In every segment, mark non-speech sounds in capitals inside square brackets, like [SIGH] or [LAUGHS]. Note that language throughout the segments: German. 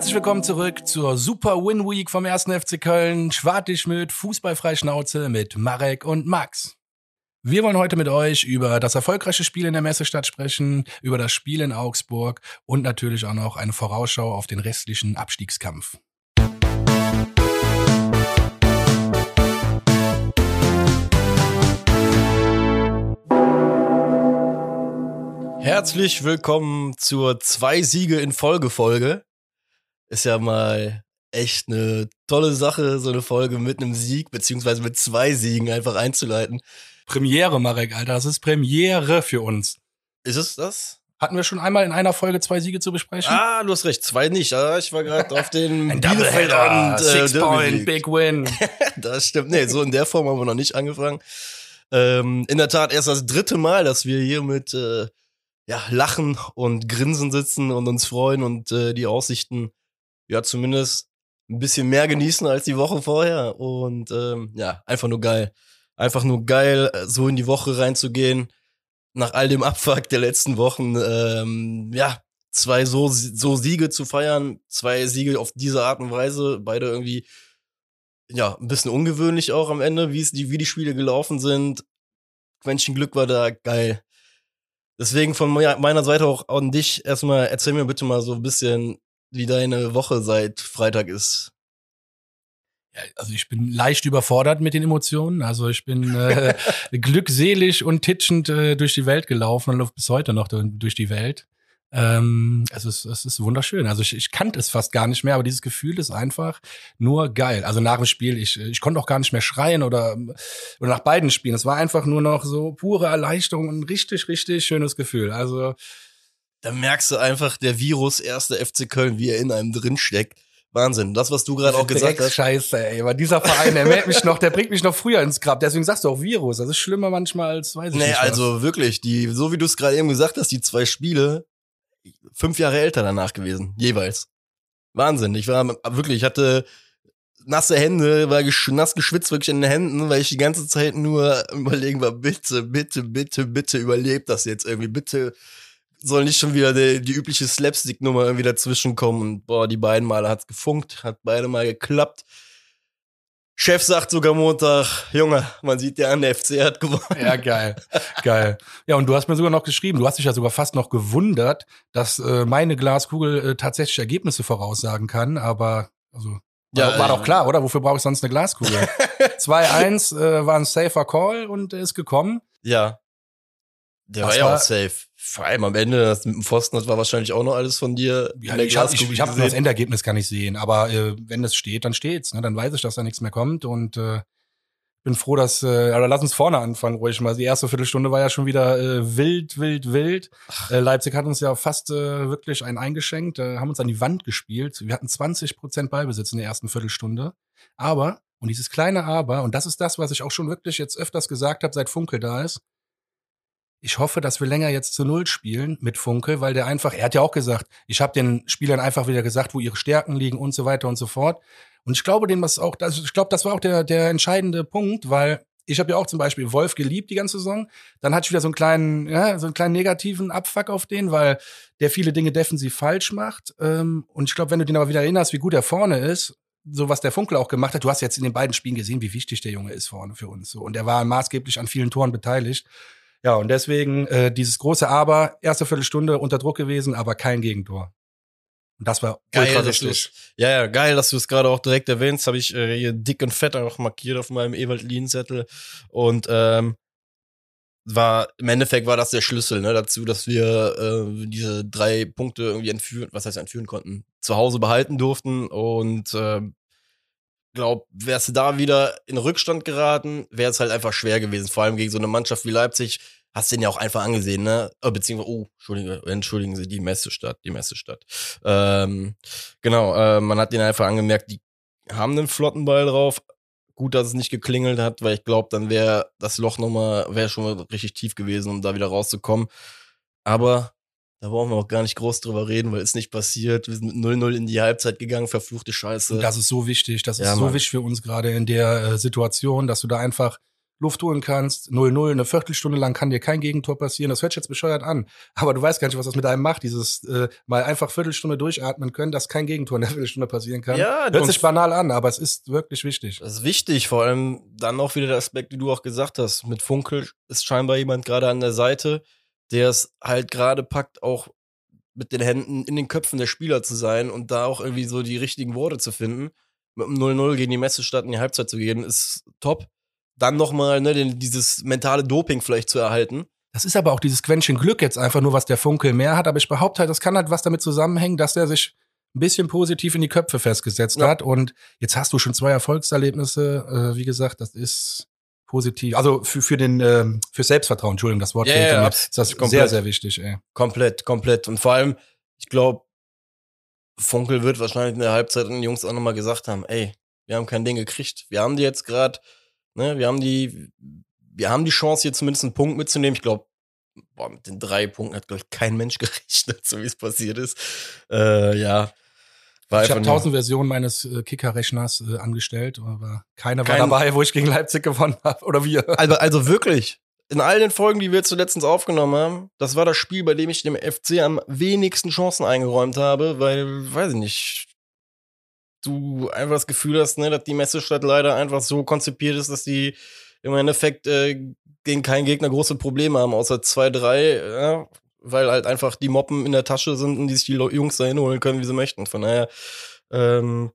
Herzlich willkommen zurück zur Super Win Week vom 1. FC Köln. Schwartig mit Fußballfreischnauze mit Marek und Max. Wir wollen heute mit euch über das erfolgreiche Spiel in der Messestadt sprechen, über das Spiel in Augsburg und natürlich auch noch eine Vorausschau auf den restlichen Abstiegskampf. Herzlich willkommen zur zwei Siege in Folge Folge. Ist ja mal echt eine tolle Sache, so eine Folge mit einem Sieg beziehungsweise mit zwei Siegen einfach einzuleiten. Premiere, Marek, Alter, das ist Premiere für uns. Ist es das? Hatten wir schon einmal in einer Folge zwei Siege zu besprechen? Ah, du hast recht, zwei nicht. Ah, ich war gerade auf den [LAUGHS] Ein Doubleheader, und, äh, Six Point. Big Win. [LAUGHS] Das stimmt. Nee, so in der Form haben wir noch nicht angefangen. Ähm, in der Tat erst das dritte Mal, dass wir hier mit äh, ja, Lachen und Grinsen sitzen und uns freuen und äh, die Aussichten ja zumindest ein bisschen mehr genießen als die Woche vorher. Und ähm, ja, einfach nur geil. Einfach nur geil, äh, so in die Woche reinzugehen. Nach all dem Abfuck der letzten Wochen, ähm, ja, zwei so, so Siege zu feiern, zwei Siege auf diese Art und Weise, beide irgendwie ja, ein bisschen ungewöhnlich auch am Ende, wie es die, wie die Spiele gelaufen sind. Quäntchen Glück war da geil. Deswegen von me- meiner Seite auch an dich erstmal, erzähl mir bitte mal so ein bisschen, wie deine Woche seit Freitag ist. Ja, also ich bin leicht überfordert mit den Emotionen. Also ich bin äh, [LAUGHS] glückselig und titschend äh, durch die Welt gelaufen und laufe bis heute noch du- durch die Welt. Ähm, es, ist, es ist wunderschön. Also ich, ich kannte es fast gar nicht mehr, aber dieses Gefühl ist einfach nur geil. Also nach dem Spiel, ich, ich konnte auch gar nicht mehr schreien oder, oder nach beiden Spielen. Es war einfach nur noch so pure Erleichterung und ein richtig, richtig schönes Gefühl. Also Da merkst du einfach, der Virus erste FC Köln, wie er in einem drin steckt. Wahnsinn. Das, was du gerade auch gesagt hast. Scheiße, ey. Aber dieser Verein, der meldet mich noch, der bringt mich noch früher ins Grab. Deswegen sagst du auch Virus. Das ist schlimmer manchmal als, weiß ich Nee, nicht. was. also wirklich, die, so wie du es gerade eben gesagt hast, die zwei Spiele, fünf Jahre älter danach gewesen, jeweils. Wahnsinn. Ich war wirklich, ich hatte nasse Hände, war gesch nass geschwitzt wirklich in den Händen, weil ich die ganze Zeit nur überlegen war, bitte, bitte, bitte, bitte überlebt das jetzt irgendwie, bitte soll nicht schon wieder die, die übliche Slapstick-Nummer irgendwie dazwischen kommen und boah, die beiden Male hat's gefunkt, hat beide mal geklappt. Chef sagt sogar Montag, Junge, man sieht ja an, der FC hat gewonnen. Ja, geil. Geil. Ja, und du hast mir sogar noch geschrieben, du hast dich ja sogar fast noch gewundert, dass äh, meine Glaskugel äh, tatsächlich Ergebnisse voraussagen kann, aber also Ja, war, war äh, doch klar, oder? Wofür brauche ich sonst eine Glaskugel? [LAUGHS] 2-1 äh, war ein safer Call und er ist gekommen. Ja. Der Was war ja war- auch safe. Vor allem am Ende, das mit dem Pfosten, das war wahrscheinlich auch noch alles von dir. Ja, ich habe ich, ich hab das. Endergebnis kann ich sehen, aber äh, wenn es steht, dann steht's. Ne? Dann weiß ich, dass da nichts mehr kommt und äh, bin froh, dass. Äh, aber lass uns vorne anfangen, ruhig mal. Die erste Viertelstunde war ja schon wieder äh, wild, wild, wild. Äh, Leipzig hat uns ja fast äh, wirklich einen eingeschenkt, äh, haben uns an die Wand gespielt. Wir hatten 20 Prozent Ballbesitz in der ersten Viertelstunde. Aber und dieses kleine Aber und das ist das, was ich auch schon wirklich jetzt öfters gesagt habe, seit Funkel da ist. Ich hoffe, dass wir länger jetzt zu Null spielen mit Funke, weil der einfach, er hat ja auch gesagt, ich habe den Spielern einfach wieder gesagt, wo ihre Stärken liegen und so weiter und so fort. Und ich glaube, dem was auch, das, ich glaube, das war auch der, der entscheidende Punkt, weil ich habe ja auch zum Beispiel Wolf geliebt die ganze Saison. Dann hatte ich wieder so einen kleinen, ja, so einen kleinen negativen Abfuck auf den, weil der viele Dinge defensiv falsch macht. Ähm, und ich glaube, wenn du den aber wieder erinnerst, wie gut er vorne ist, so was der Funkel auch gemacht hat, du hast jetzt in den beiden Spielen gesehen, wie wichtig der Junge ist vorne für uns. So. Und er war maßgeblich an vielen Toren beteiligt. Ja, und deswegen äh, dieses große Aber, erste Viertelstunde unter Druck gewesen, aber kein Gegentor. Und das war Geil, ultra dass wichtig. Ja, ja, geil, dass du es gerade auch direkt erwähnst. Habe ich äh, hier dick und fett auch markiert auf meinem Ewald-Lien-Zettel. Und ähm, war im Endeffekt war das der Schlüssel ne, dazu, dass wir äh, diese drei Punkte irgendwie entführen, was heißt entführen konnten, zu Hause behalten durften. Und äh, glaub, wärst du da wieder in Rückstand geraten, wäre es halt einfach schwer gewesen. Vor allem gegen so eine Mannschaft wie Leipzig. Hast den ja auch einfach angesehen, ne? Äh, Beziehungsweise, oh, entschuldigen, entschuldigen Sie, die Messestadt, die Messestadt. Ähm, genau, äh, man hat den einfach angemerkt, die haben einen flotten Ball drauf. Gut, dass es nicht geklingelt hat, weil ich glaube, dann wäre das Loch nochmal, wäre schon mal richtig tief gewesen, um da wieder rauszukommen. Aber da brauchen wir auch gar nicht groß drüber reden, weil ist nicht passiert. Wir sind mit 0-0 in die Halbzeit gegangen, verfluchte Scheiße. Und das ist so wichtig. Das ist Ja, so wichtig für uns gerade in der äh, Situation, dass du da einfach Luft holen kannst, 0-0, eine Viertelstunde lang kann dir kein Gegentor passieren. Das hört sich jetzt bescheuert an. Aber du weißt gar nicht, was das mit einem macht, dieses äh, mal einfach Viertelstunde durchatmen können, dass kein Gegentor in der Viertelstunde passieren kann. Ja, hört sich banal an, aber es ist wirklich wichtig. Das ist wichtig, vor allem dann auch wieder der Aspekt, wie du auch gesagt hast. Mit Funkel ist scheinbar jemand gerade an der Seite, der es halt gerade packt, auch mit den Händen in den Köpfen der Spieler zu sein und da auch irgendwie so die richtigen Worte zu finden. Mit einem 0-0 gegen die Messestadt in die Halbzeit zu gehen, ist top. Dann nochmal ne, dieses mentale Doping vielleicht zu erhalten. Das ist aber auch dieses Quäntchen Glück jetzt einfach nur, was der Funkel mehr hat. Aber ich behaupte halt, das kann halt was damit zusammenhängen, dass er sich ein bisschen positiv in die Köpfe festgesetzt ja. hat. Und jetzt hast du schon zwei Erfolgserlebnisse. Äh, wie gesagt, das ist positiv. Also für, für den ähm, für Selbstvertrauen, Entschuldigung, das Wort ja, ja, ist das komplett. sehr, sehr wichtig, ey. Komplett, komplett. Und vor allem, ich glaube, Funkel wird wahrscheinlich in der Halbzeit den Jungs auch nochmal gesagt haben, ey, wir haben kein Ding gekriegt. Wir haben die jetzt gerade, ne, wir haben die, wir haben die Chance, hier zumindest einen Punkt mitzunehmen. Ich glaube, mit den drei Punkten hat, glaube ich, kein Mensch [LAUGHS] gerechnet, so wie es passiert ist. Äh, ja. War ich habe tausend Versionen meines äh, Kicker-Rechners äh, angestellt, aber keiner war dabei, wo ich gegen Leipzig gewonnen [LAUGHS] habe. Oder wir. Also, also wirklich, in all den Folgen, die wir letztens aufgenommen haben, das war das Spiel, bei dem ich dem FC am wenigsten Chancen eingeräumt habe, weil, weiß ich nicht, du einfach das Gefühl hast, ne, dass die Messestadt leider einfach so konzipiert ist, dass die im Endeffekt äh, gegen keinen Gegner große Probleme haben, außer zwei, drei, ja, weil halt einfach die Moppen in der Tasche sind und die sich die Jungs da hinholen können, wie sie möchten. Von daher, ähm,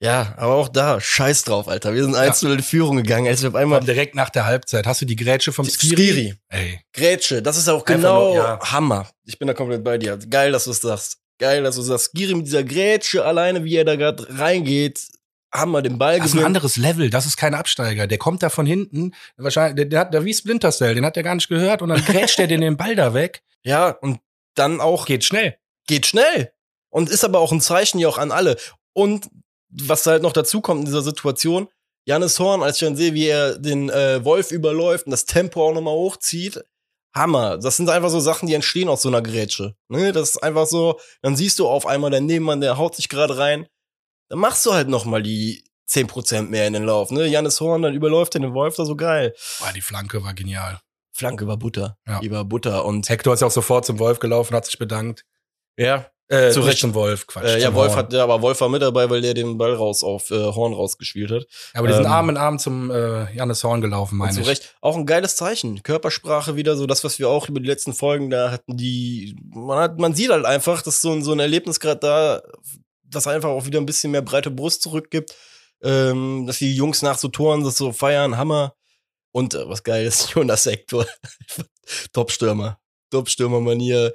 ja, aber auch da, scheiß drauf, Alter. Wir sind einzeln ja. in Führung gegangen. Also auf einmal direkt nach der Halbzeit. Hast du die Grätsche vom Skiri? Skiri. Ey. Grätsche, das ist auch genau nur, ja. Hammer. Ich bin da komplett bei dir. Geil, dass du es sagst. Geil, dass du sagst. Skiri mit dieser Grätsche alleine, wie er da gerade reingeht, Hammer, den Ball Das ist ein anderes Level, das ist kein Absteiger. Der kommt da von hinten, wahrscheinlich, der, der hat da wie Splinter Cell, den hat der gar nicht gehört und dann grätscht er den Ball da weg. Ja, und dann auch. Geht schnell. Geht schnell. Und ist aber auch ein Zeichen ja auch an alle. Und was halt noch dazu kommt in dieser Situation, Janis Horn, als ich dann sehe, wie er den äh, Wolf überläuft und das Tempo auch nochmal hochzieht, Hammer. Das sind einfach so Sachen, die entstehen aus so einer Grätsche. Ne? Das ist einfach so, dann siehst du auf einmal der Nebenmann, der haut sich gerade rein. Dann machst du halt nochmal die 10% mehr in den Lauf. Ne? Janis Horn, dann überläuft den Wolf da so geil. Boah, die Flanke war genial. Flanke war Butter. Ja. Die war Butter. Und Hector ist ja auch sofort zum Wolf gelaufen, hat sich bedankt. Ja. Äh, zu Recht zum Wolf, Quatsch. Äh, ja, Wolf Horn. hat, ja, aber Wolf war mit dabei, weil der den Ball raus auf äh, Horn rausgespielt hat. Ja, aber die sind ähm, Arm in Arm zum äh, Janis Horn gelaufen, meine ich. Zu Recht. Auch ein geiles Zeichen. Körpersprache wieder, so das, was wir auch über die letzten Folgen da hatten, die, man hat, man sieht halt einfach, dass so ein, so ein Erlebnis gerade da, das einfach auch wieder ein bisschen mehr breite Brust zurückgibt, ähm, dass die Jungs nach so Toren das so feiern, Hammer. Und äh, was geil ist, [LAUGHS] Jonas Sektor. [LAUGHS] Top-Stürmer. Top-Stürmer-Manier.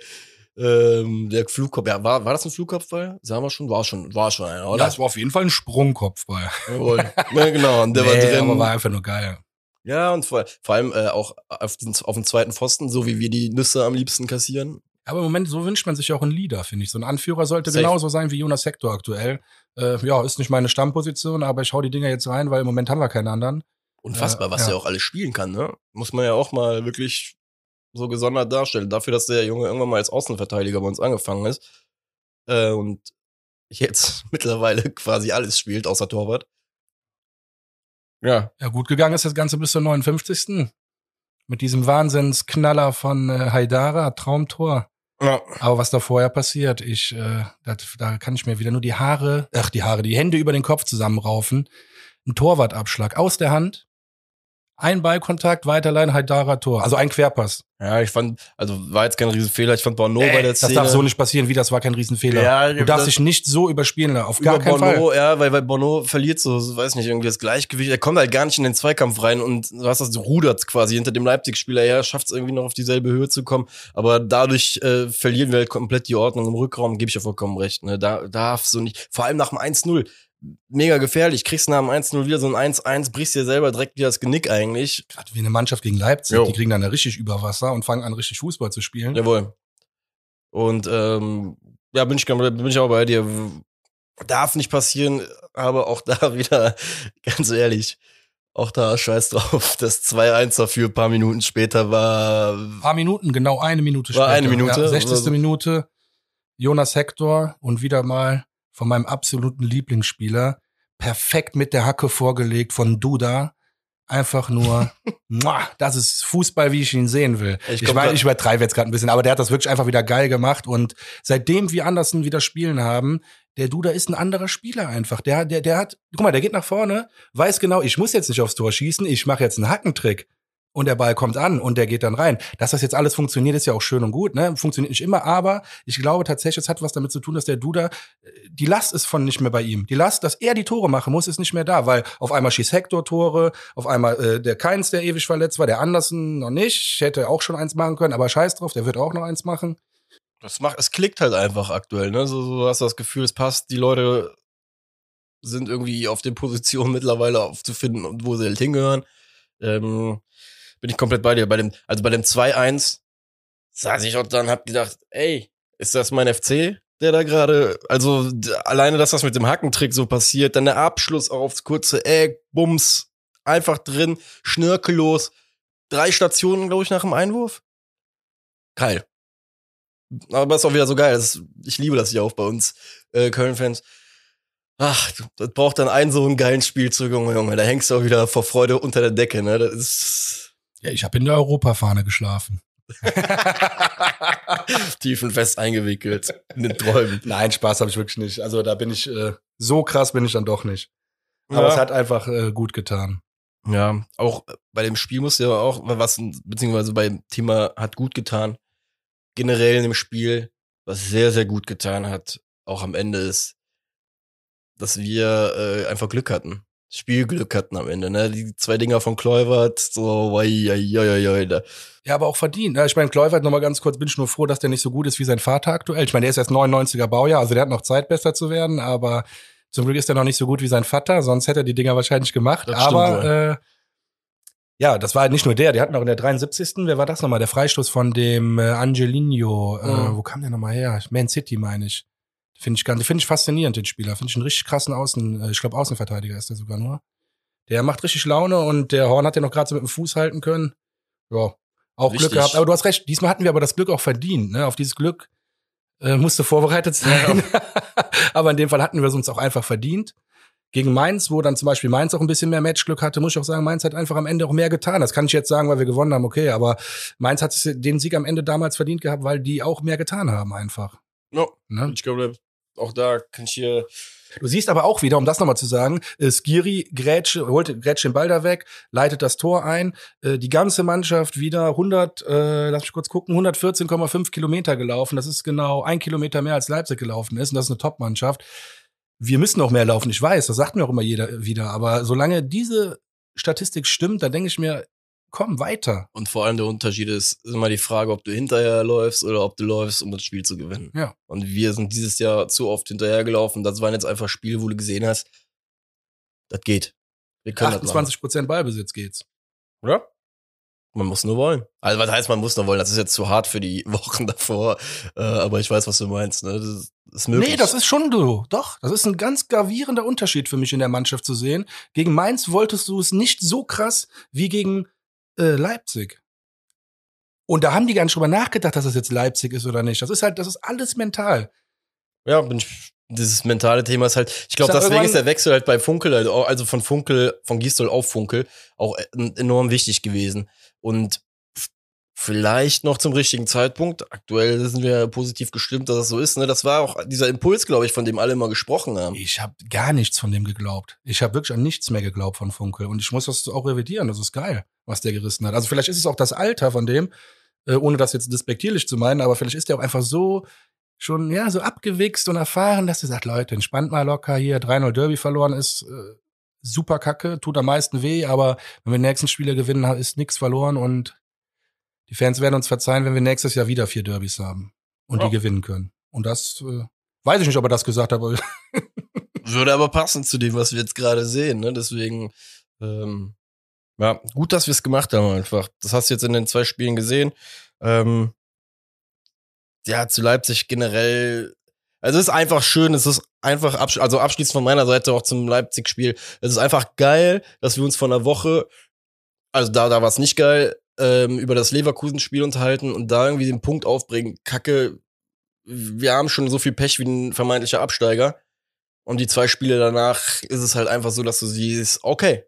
Ähm, der Flugkopf, ja, war, war das ein Flugkopfball? Sagen wir schon, war schon, war schon einer, oder? Ja, es war auf jeden Fall ein Sprungkopfball. Jawohl. [LAUGHS] ja, genau, und der nee, war drin. Aber war einfach nur geil. Ja, und vor, vor allem äh, auch auf, den, auf dem zweiten Pfosten, so wie wir die Nüsse am liebsten kassieren. Aber im Moment, so wünscht man sich auch einen Leader, finde ich. So ein Anführer sollte Safe. genauso sein wie Jonas Sektor aktuell. Äh, ja, ist nicht meine Stammposition, aber ich hau die Dinger jetzt rein, weil im Moment haben wir keinen anderen. Unfassbar, was ja. er auch alles spielen kann, ne? Muss man ja auch mal wirklich so gesondert darstellen. Dafür, dass der Junge irgendwann mal als Außenverteidiger bei uns angefangen ist. Äh, und jetzt [LAUGHS] mittlerweile quasi alles spielt, außer Torwart. Ja. Ja, gut gegangen ist das Ganze bis zur 59. Mit diesem Wahnsinnsknaller von äh, Haidara, Traumtor. Ja. Aber was da vorher passiert, ich, äh, dat, da kann ich mir wieder nur die Haare, ach die Haare, die Hände über den Kopf zusammenraufen. Ein Torwartabschlag aus der Hand, ein Ballkontakt, Weiterlein, Haidara, Tor. Also ein Querpass. Ja, ich fand, also war jetzt kein Riesenfehler. Ich fand Bono bei der Szene. Das darf so nicht passieren, wie das war kein Riesenfehler. Ja, du darfst dich nicht so überspielen, auf gar keinen Bono, Fall. Ja, weil, weil Bono verliert so, weiß nicht, irgendwie das Gleichgewicht. Er kommt halt gar nicht in den Zweikampf rein und du hast das rudert quasi hinter dem Leipzig-Spieler her, schafft es irgendwie noch auf dieselbe Höhe zu kommen. Aber dadurch äh, verlieren wir halt komplett die Ordnung im Rückraum, gebe ich ja vollkommen recht. Ne? Da darf so nicht, vor allem nach dem 1-0 mega gefährlich. Kriegst nach dem 1-0 wieder so ein 1-1, brichst dir selber direkt wieder das Genick eigentlich. Gerade wie eine Mannschaft gegen Leipzig, jo. die kriegen dann richtig über Wasser und fangen an, richtig Fußball zu spielen. Jawohl. Und ähm, ja, bin ich, bin ich auch bei dir. Darf nicht passieren, aber auch da [LAUGHS] wieder, ganz ehrlich, auch da scheiß drauf. Das 2-1 dafür, ein paar Minuten später war. Ein paar Minuten, genau eine Minute war später. eine Minute. Ja, 60. Also, Minute. Jonas Hector und wieder mal von meinem absoluten Lieblingsspieler, perfekt mit der Hacke vorgelegt von Duda. einfach nur, [LAUGHS] das ist Fußball, wie ich ihn sehen will. Ich Ich, glaub, ich übertreibe jetzt gerade ein bisschen, aber der hat das wirklich einfach wieder geil gemacht und seitdem wir Andersen wieder spielen haben, der Duda ist ein anderer Spieler einfach. Der, der, der hat, guck mal, der geht nach vorne, weiß genau, ich muss jetzt nicht aufs Tor schießen, ich mache jetzt einen Hackentrick. Und der Ball kommt an und der geht dann rein. Dass das jetzt alles funktioniert, ist ja auch schön und gut, ne? Funktioniert nicht immer, aber ich glaube tatsächlich, es hat was damit zu tun, dass der Duda, äh, die Last ist von nicht mehr bei ihm. Die Last, dass er die Tore machen muss, ist nicht mehr da, weil auf einmal schießt Hector Tore, auf einmal äh, der Keins, der ewig verletzt war, der Andersen noch nicht, hätte auch schon eins machen können, aber scheiß drauf, der wird auch noch eins machen. Das macht, es klickt halt einfach aktuell, ne? So, so hast du das Gefühl, es passt. Die Leute sind irgendwie auf den Positionen [LAUGHS] mittlerweile aufzufinden, und wo sie halt hingehören. Ähm, bin ich komplett bei dir. Bei dem, also bei dem 2-1 saß ich auch dann, hab gedacht, ey, ist das mein FC, der da gerade, also alleine, dass das mit dem Hackentrick so passiert, dann der Abschluss aufs kurze Eck, Bums, einfach drin, schnörkellos, drei Stationen, glaube ich, nach dem Einwurf. Geil. Aber ist auch wieder so geil. Das, ich liebe das ja auch bei uns äh, Köln-Fans. Ach, das braucht dann einen so einen geilen Spielzug, Junge, Junge. Da hängst du auch wieder vor Freude unter der Decke, ne? Das ist Ja, ich habe in der Europafahne geschlafen. [LAUGHS] tiefenfest eingewickelt in den Träumen. Nein, Spaß habe ich wirklich nicht. Also da bin ich, äh, so krass bin ich dann doch nicht. Aber Ja. es hat einfach äh, gut getan. Ja, auch bei dem Spiel muss ja auch was, beziehungsweise beim Thema hat gut getan. Generell in dem Spiel, was sehr, sehr gut getan hat, auch am Ende ist, dass wir äh, einfach Glück hatten. Spielglück hatten am Ende, ne? Die zwei Dinger von Kluivert, so, wei, wei, wei, da. Ja, aber auch verdient. ne? Ich meine, Kluivert noch mal ganz kurz, bin ich nur froh, dass der nicht so gut ist wie sein Vater aktuell. Ich meine, der ist erst 99er Baujahr, also der hat noch Zeit, besser zu werden, aber zum Glück ist er noch nicht so gut wie sein Vater, sonst hätte er die Dinger wahrscheinlich gemacht. Das aber äh, ja, das war halt nicht nur der, die hatten auch in der 73. Wer war das nochmal? Der Freistoß von dem äh, Angelino. Äh, Mhm. wo kam der nochmal her? Man City, meine ich. Finde ich ganz, finde ich faszinierend, den Spieler. Finde ich einen richtig krassen Außen, äh, ich glaube Außenverteidiger ist der sogar nur. Der macht richtig Laune und der Horn hat ja noch gerade so mit dem Fuß halten können. Ja, auch Richtig. Glück gehabt. Aber du hast recht, diesmal hatten wir aber das Glück auch verdient. Ne? Auf dieses Glück äh, musste vorbereitet sein. [LAUGHS] aber in dem Fall hatten wir es uns auch einfach verdient. Gegen Mainz, wo dann zum Beispiel Mainz auch ein bisschen mehr Matchglück hatte, muss ich auch sagen, Mainz hat einfach am Ende auch mehr getan. Das kann ich jetzt sagen, weil wir gewonnen haben, okay, aber Mainz hat den Sieg am Ende damals verdient gehabt, weil die auch mehr getan haben einfach. No, Ne? ich glaube, auch da kann ich hier Du siehst aber auch wieder, um das nochmal zu sagen, äh, Skiri Grätsche, holt Grätsche den Ball da weg, leitet das Tor ein. Äh, die ganze Mannschaft wieder 100, äh, lass mich kurz gucken, 114,5 Kilometer gelaufen. Das ist genau ein Kilometer mehr als Leipzig gelaufen ist. Und das ist eine Top-Mannschaft. Wir müssen noch mehr laufen, ich weiß, das sagt mir auch immer jeder wieder. Aber solange diese Statistik stimmt, dann denke ich mir, komm weiter. Und vor allem der Unterschied ist immer die Frage, ob du hinterher läufst oder ob du läufst, um das Spiel zu gewinnen. Ja. Und wir sind dieses Jahr zu oft hinterhergelaufen. Das waren jetzt einfach Spiele, wo du gesehen hast, das geht. Wir können das machen. 28 Prozent Ballbesitz geht's. Oder? Man muss nur wollen. Also was heißt, man muss nur wollen? Das ist jetzt zu hart für die [LAUGHS] Wochen davor. Äh, aber ich weiß, was du meinst. Ne? Das ist, ist möglich. Nee, das ist schon du. Doch, das ist ein ganz gravierender Unterschied für mich in der Mannschaft zu sehen. Gegen Mainz wolltest du es nicht so krass wie gegen äh, Leipzig. Und da haben die gar nicht drüber nachgedacht, dass es jetzt Leipzig ist oder nicht. Das ist halt, das ist alles mental. Ja, bin ich, dieses mentale Thema ist halt, ich glaube, deswegen ist der Wechsel halt bei Funkel, halt also von Funkel, von Gistol auf Funkel, auch e- enorm wichtig gewesen. Und vielleicht noch zum richtigen Zeitpunkt. Aktuell sind wir positiv gestimmt, dass das so ist. Ne? Das war auch dieser Impuls, glaube ich, von dem alle immer gesprochen haben. Ich habe gar nichts von dem geglaubt. Ich habe wirklich an nichts mehr geglaubt von Funkel. Und ich muss das auch revidieren. Das ist geil, was der gerissen hat. Also vielleicht ist es auch das Alter von dem, äh, ohne das jetzt despektierlich zu meinen, aber vielleicht ist der auch einfach so schon, ja, so abgewichst und erfahren, dass er sagt, Leute, entspannt mal locker hier, 3-0 Derby verloren ist, äh, super kacke, tut am meisten weh, aber wenn wir den nächsten Spieler gewinnen, ist nichts verloren und die Fans werden uns verzeihen, wenn wir nächstes Jahr wieder vier Derbys haben und Ja. die gewinnen können. Und das, äh, weiß ich nicht, ob er das gesagt hat, aber [LAUGHS] Würde aber passen zu dem, was wir jetzt gerade sehen. Ne? Deswegen, ähm, ja, gut, dass wir es gemacht haben einfach. Das hast du jetzt in den zwei Spielen gesehen. Ähm, ja, zu Leipzig generell. Also es ist einfach schön, es ist einfach, absch also abschließend von meiner Seite auch zum Leipzig-Spiel. Es ist einfach geil, dass wir uns von einer Woche, also da, da war es nicht geil, ähm, über das Leverkusen-Spiel unterhalten und da irgendwie den Punkt aufbringen. Kacke, wir haben schon so viel Pech wie ein vermeintlicher Absteiger. Und die zwei Spiele danach ist es halt einfach so, dass du siehst, okay,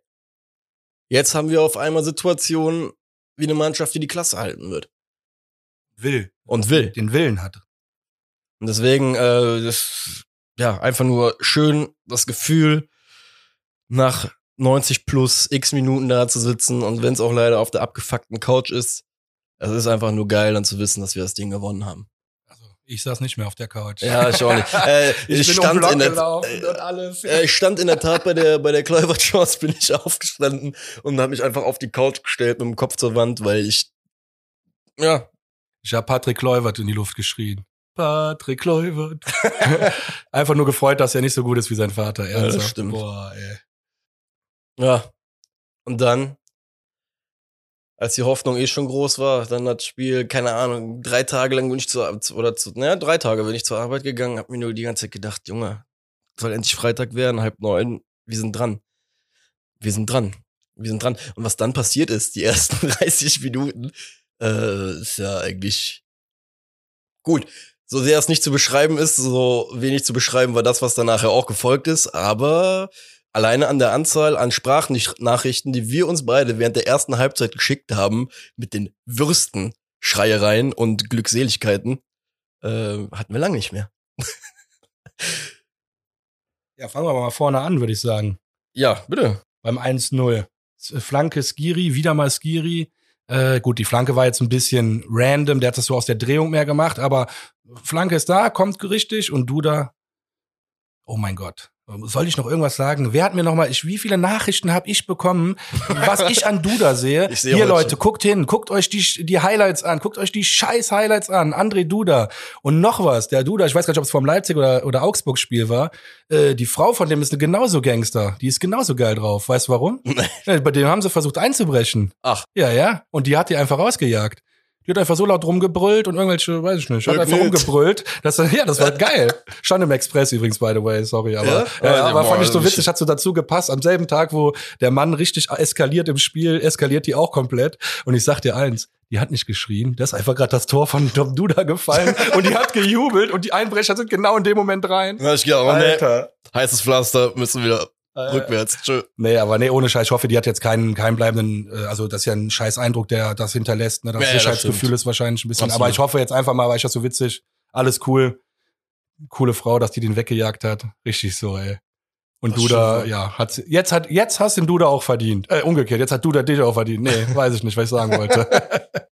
Jetzt haben wir auf einmal Situationen wie eine Mannschaft, die die Klasse halten wird. Will. Und will. Den Willen hat. Und deswegen, äh, das, ja, einfach nur schön das Gefühl, nach 90 plus x Minuten da zu sitzen und wenn es auch leider auf der abgefuckten Couch ist, es ist einfach nur geil, dann zu wissen, dass wir das Ding gewonnen haben. Also, ich saß nicht mehr auf der Couch. Ja, ich auch nicht. [LAUGHS] Äh, ich, bin stand in der, alles. äh, ich stand in der Tat bei der bei der Chance bin ich [LAUGHS] aufgestanden und habe mich einfach auf die Couch gestellt mit dem Kopf zur Wand, weil ich ja Ich habe Patrick Kluivert in die Luft geschrien. Patrick Kluivert. [LAUGHS] Einfach nur gefreut, dass er nicht so gut ist wie sein Vater. Ja, das Ernsthaft. stimmt. Boah, ey. Ja. Und dann, als die Hoffnung eh schon groß war, dann das Spiel, keine Ahnung, drei Tage lang bin ich zur, oder zu, naja, drei Tage bin ich zur Arbeit gegangen, hab mir nur die ganze Zeit gedacht, Junge, soll endlich Freitag werden, halb neun, wir sind dran. Wir sind dran. Wir sind dran. Und was dann passiert ist, die ersten [LAUGHS] 30 Minuten, äh, ist ja eigentlich gut. So sehr es nicht zu beschreiben ist, so wenig zu beschreiben war das, was dann nachher auch gefolgt ist, aber alleine an der Anzahl an Sprachnachrichten, die wir uns beide während der ersten Halbzeit geschickt haben, mit den Würsten, Schreiereien und Glückseligkeiten, äh, hatten wir lange nicht mehr. [LAUGHS] Ja, fangen wir mal vorne an, würde ich sagen. Ja, bitte. Beim 1-0. Flanke Skiri, wieder mal Skiri. Äh, gut, die Flanke war jetzt ein bisschen random, der hat das so aus der Drehung mehr gemacht, aber Flanke ist da, kommt richtig und Duda. Oh mein Gott. Soll ich noch irgendwas sagen? Wer hat mir noch mal, ich, wie viele Nachrichten habe ich bekommen, was [LAUGHS] ich an Duda sehe? Ich sehe Hier Leute, schon. guckt hin, guckt euch die, die Highlights an, guckt euch die scheiß Highlights an. André Duda. Und noch was, der Duda, ich weiß gar nicht, ob es vom Leipzig oder, oder Augsburg-Spiel war, äh, die Frau von dem ist eine genauso Gangster. Die ist genauso geil drauf. Weißt du warum? [LAUGHS] Bei denen haben sie versucht einzubrechen. Ach. Ja, ja. Und die hat die einfach rausgejagt. Die hat einfach so laut rumgebrüllt und irgendwelche, weiß ich nicht, hat einfach rumgebrüllt. Das, [LAUGHS] ja, das war geil. Stand im Express übrigens, by the way, sorry. Aber, Ja? ja? Ja, aber fand ich so witzig, hat so dazu gepasst. Am selben Tag, wo der Mann richtig eskaliert im Spiel, eskaliert die auch komplett. Und ich sag dir eins, die hat nicht geschrien. Da ist einfach gerade das Tor von Dom Duda gefallen [LAUGHS] und die hat gejubelt und die Einbrecher sind genau in dem Moment rein. Na, ich gedacht, oh, nee, heißes Pflaster, müssen wieder Äh, rückwärts. Tschö. Nee, aber nee, ohne Scheiß. Ich hoffe, die hat jetzt keinen, keinen bleibenden, äh, also das ist ja ein scheiß Eindruck, der das hinterlässt. Ne? Das Ja, ja, Sicherheitsgefühl stimmt. ist wahrscheinlich ein bisschen. Absolut. Aber ich hoffe jetzt einfach mal, weil ich das so witzig, alles cool. Coole Frau, dass die den weggejagt hat. Richtig so, ey. Und Das Duda, ja, hat jetzt hat jetzt hast den Duda auch verdient. Äh, umgekehrt, jetzt hat Duda dich auch verdient. Nee, [LAUGHS] weiß ich nicht, was ich sagen wollte. [LAUGHS]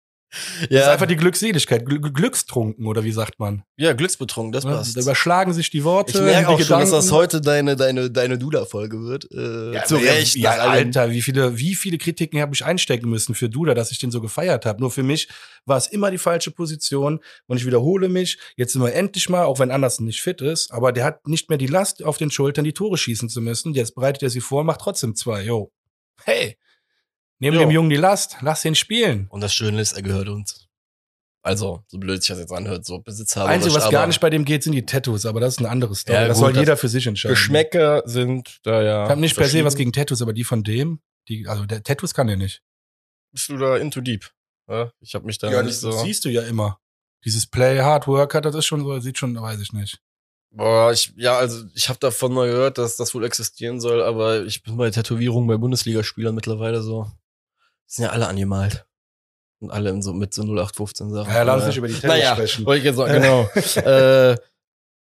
Das ist Ja, einfach die Glückseligkeit, Gl Glückstrunken oder wie sagt man? ja, glücksbetrunken, das passt. Da überschlagen sich die Worte. Ich merke auch schon, dass das heute deine, deine, deine Duda-Folge wird. Äh, Ja, zu Recht. Ja. Alter, wie viele, wie viele Kritiken habe ich einstecken müssen für Duda, dass ich den so gefeiert habe. Nur für mich war es immer die falsche Position. Und ich wiederhole mich, jetzt sind wir endlich mal, auch wenn Andersen nicht fit ist, aber der hat nicht mehr die Last auf den Schultern, die Tore schießen zu müssen. Jetzt bereitet er sie vor, macht trotzdem zwei. Yo. Hey, nehmen Jo. dem Jungen die Last, lass ihn spielen. Und das Schöne ist, er gehört uns. Also, so blöd sich das jetzt anhört, so Besitzhaber. Einzige, was gar nicht bei dem geht, sind die Tattoos, aber das ist eine andere Story. Ja, das gut, soll das- jeder für sich entscheiden. Geschmäcker sind da ja. Ich habe nicht per se was gegen Tattoos, aber die von dem, die, also der Tattoos kann der nicht. Bist du da into deep? Ja, ich habe mich da Ja, nicht das so. siehst du ja immer. Dieses Play Hard Worker, das ist schon so, sieht schon, weiß ich nicht. Boah, ich, ja, also ich habe davon mal gehört, dass das wohl existieren soll, aber ich bin bei Tätowierungen bei Bundesligaspielern mittlerweile so. Die sind ja alle angemalt. Und alle in so, mit so 0815 Sachen. Ja, lass uns nicht über die Tattoos naja, sprechen. Wollte ich jetzt sagen, [LAUGHS] genau. äh,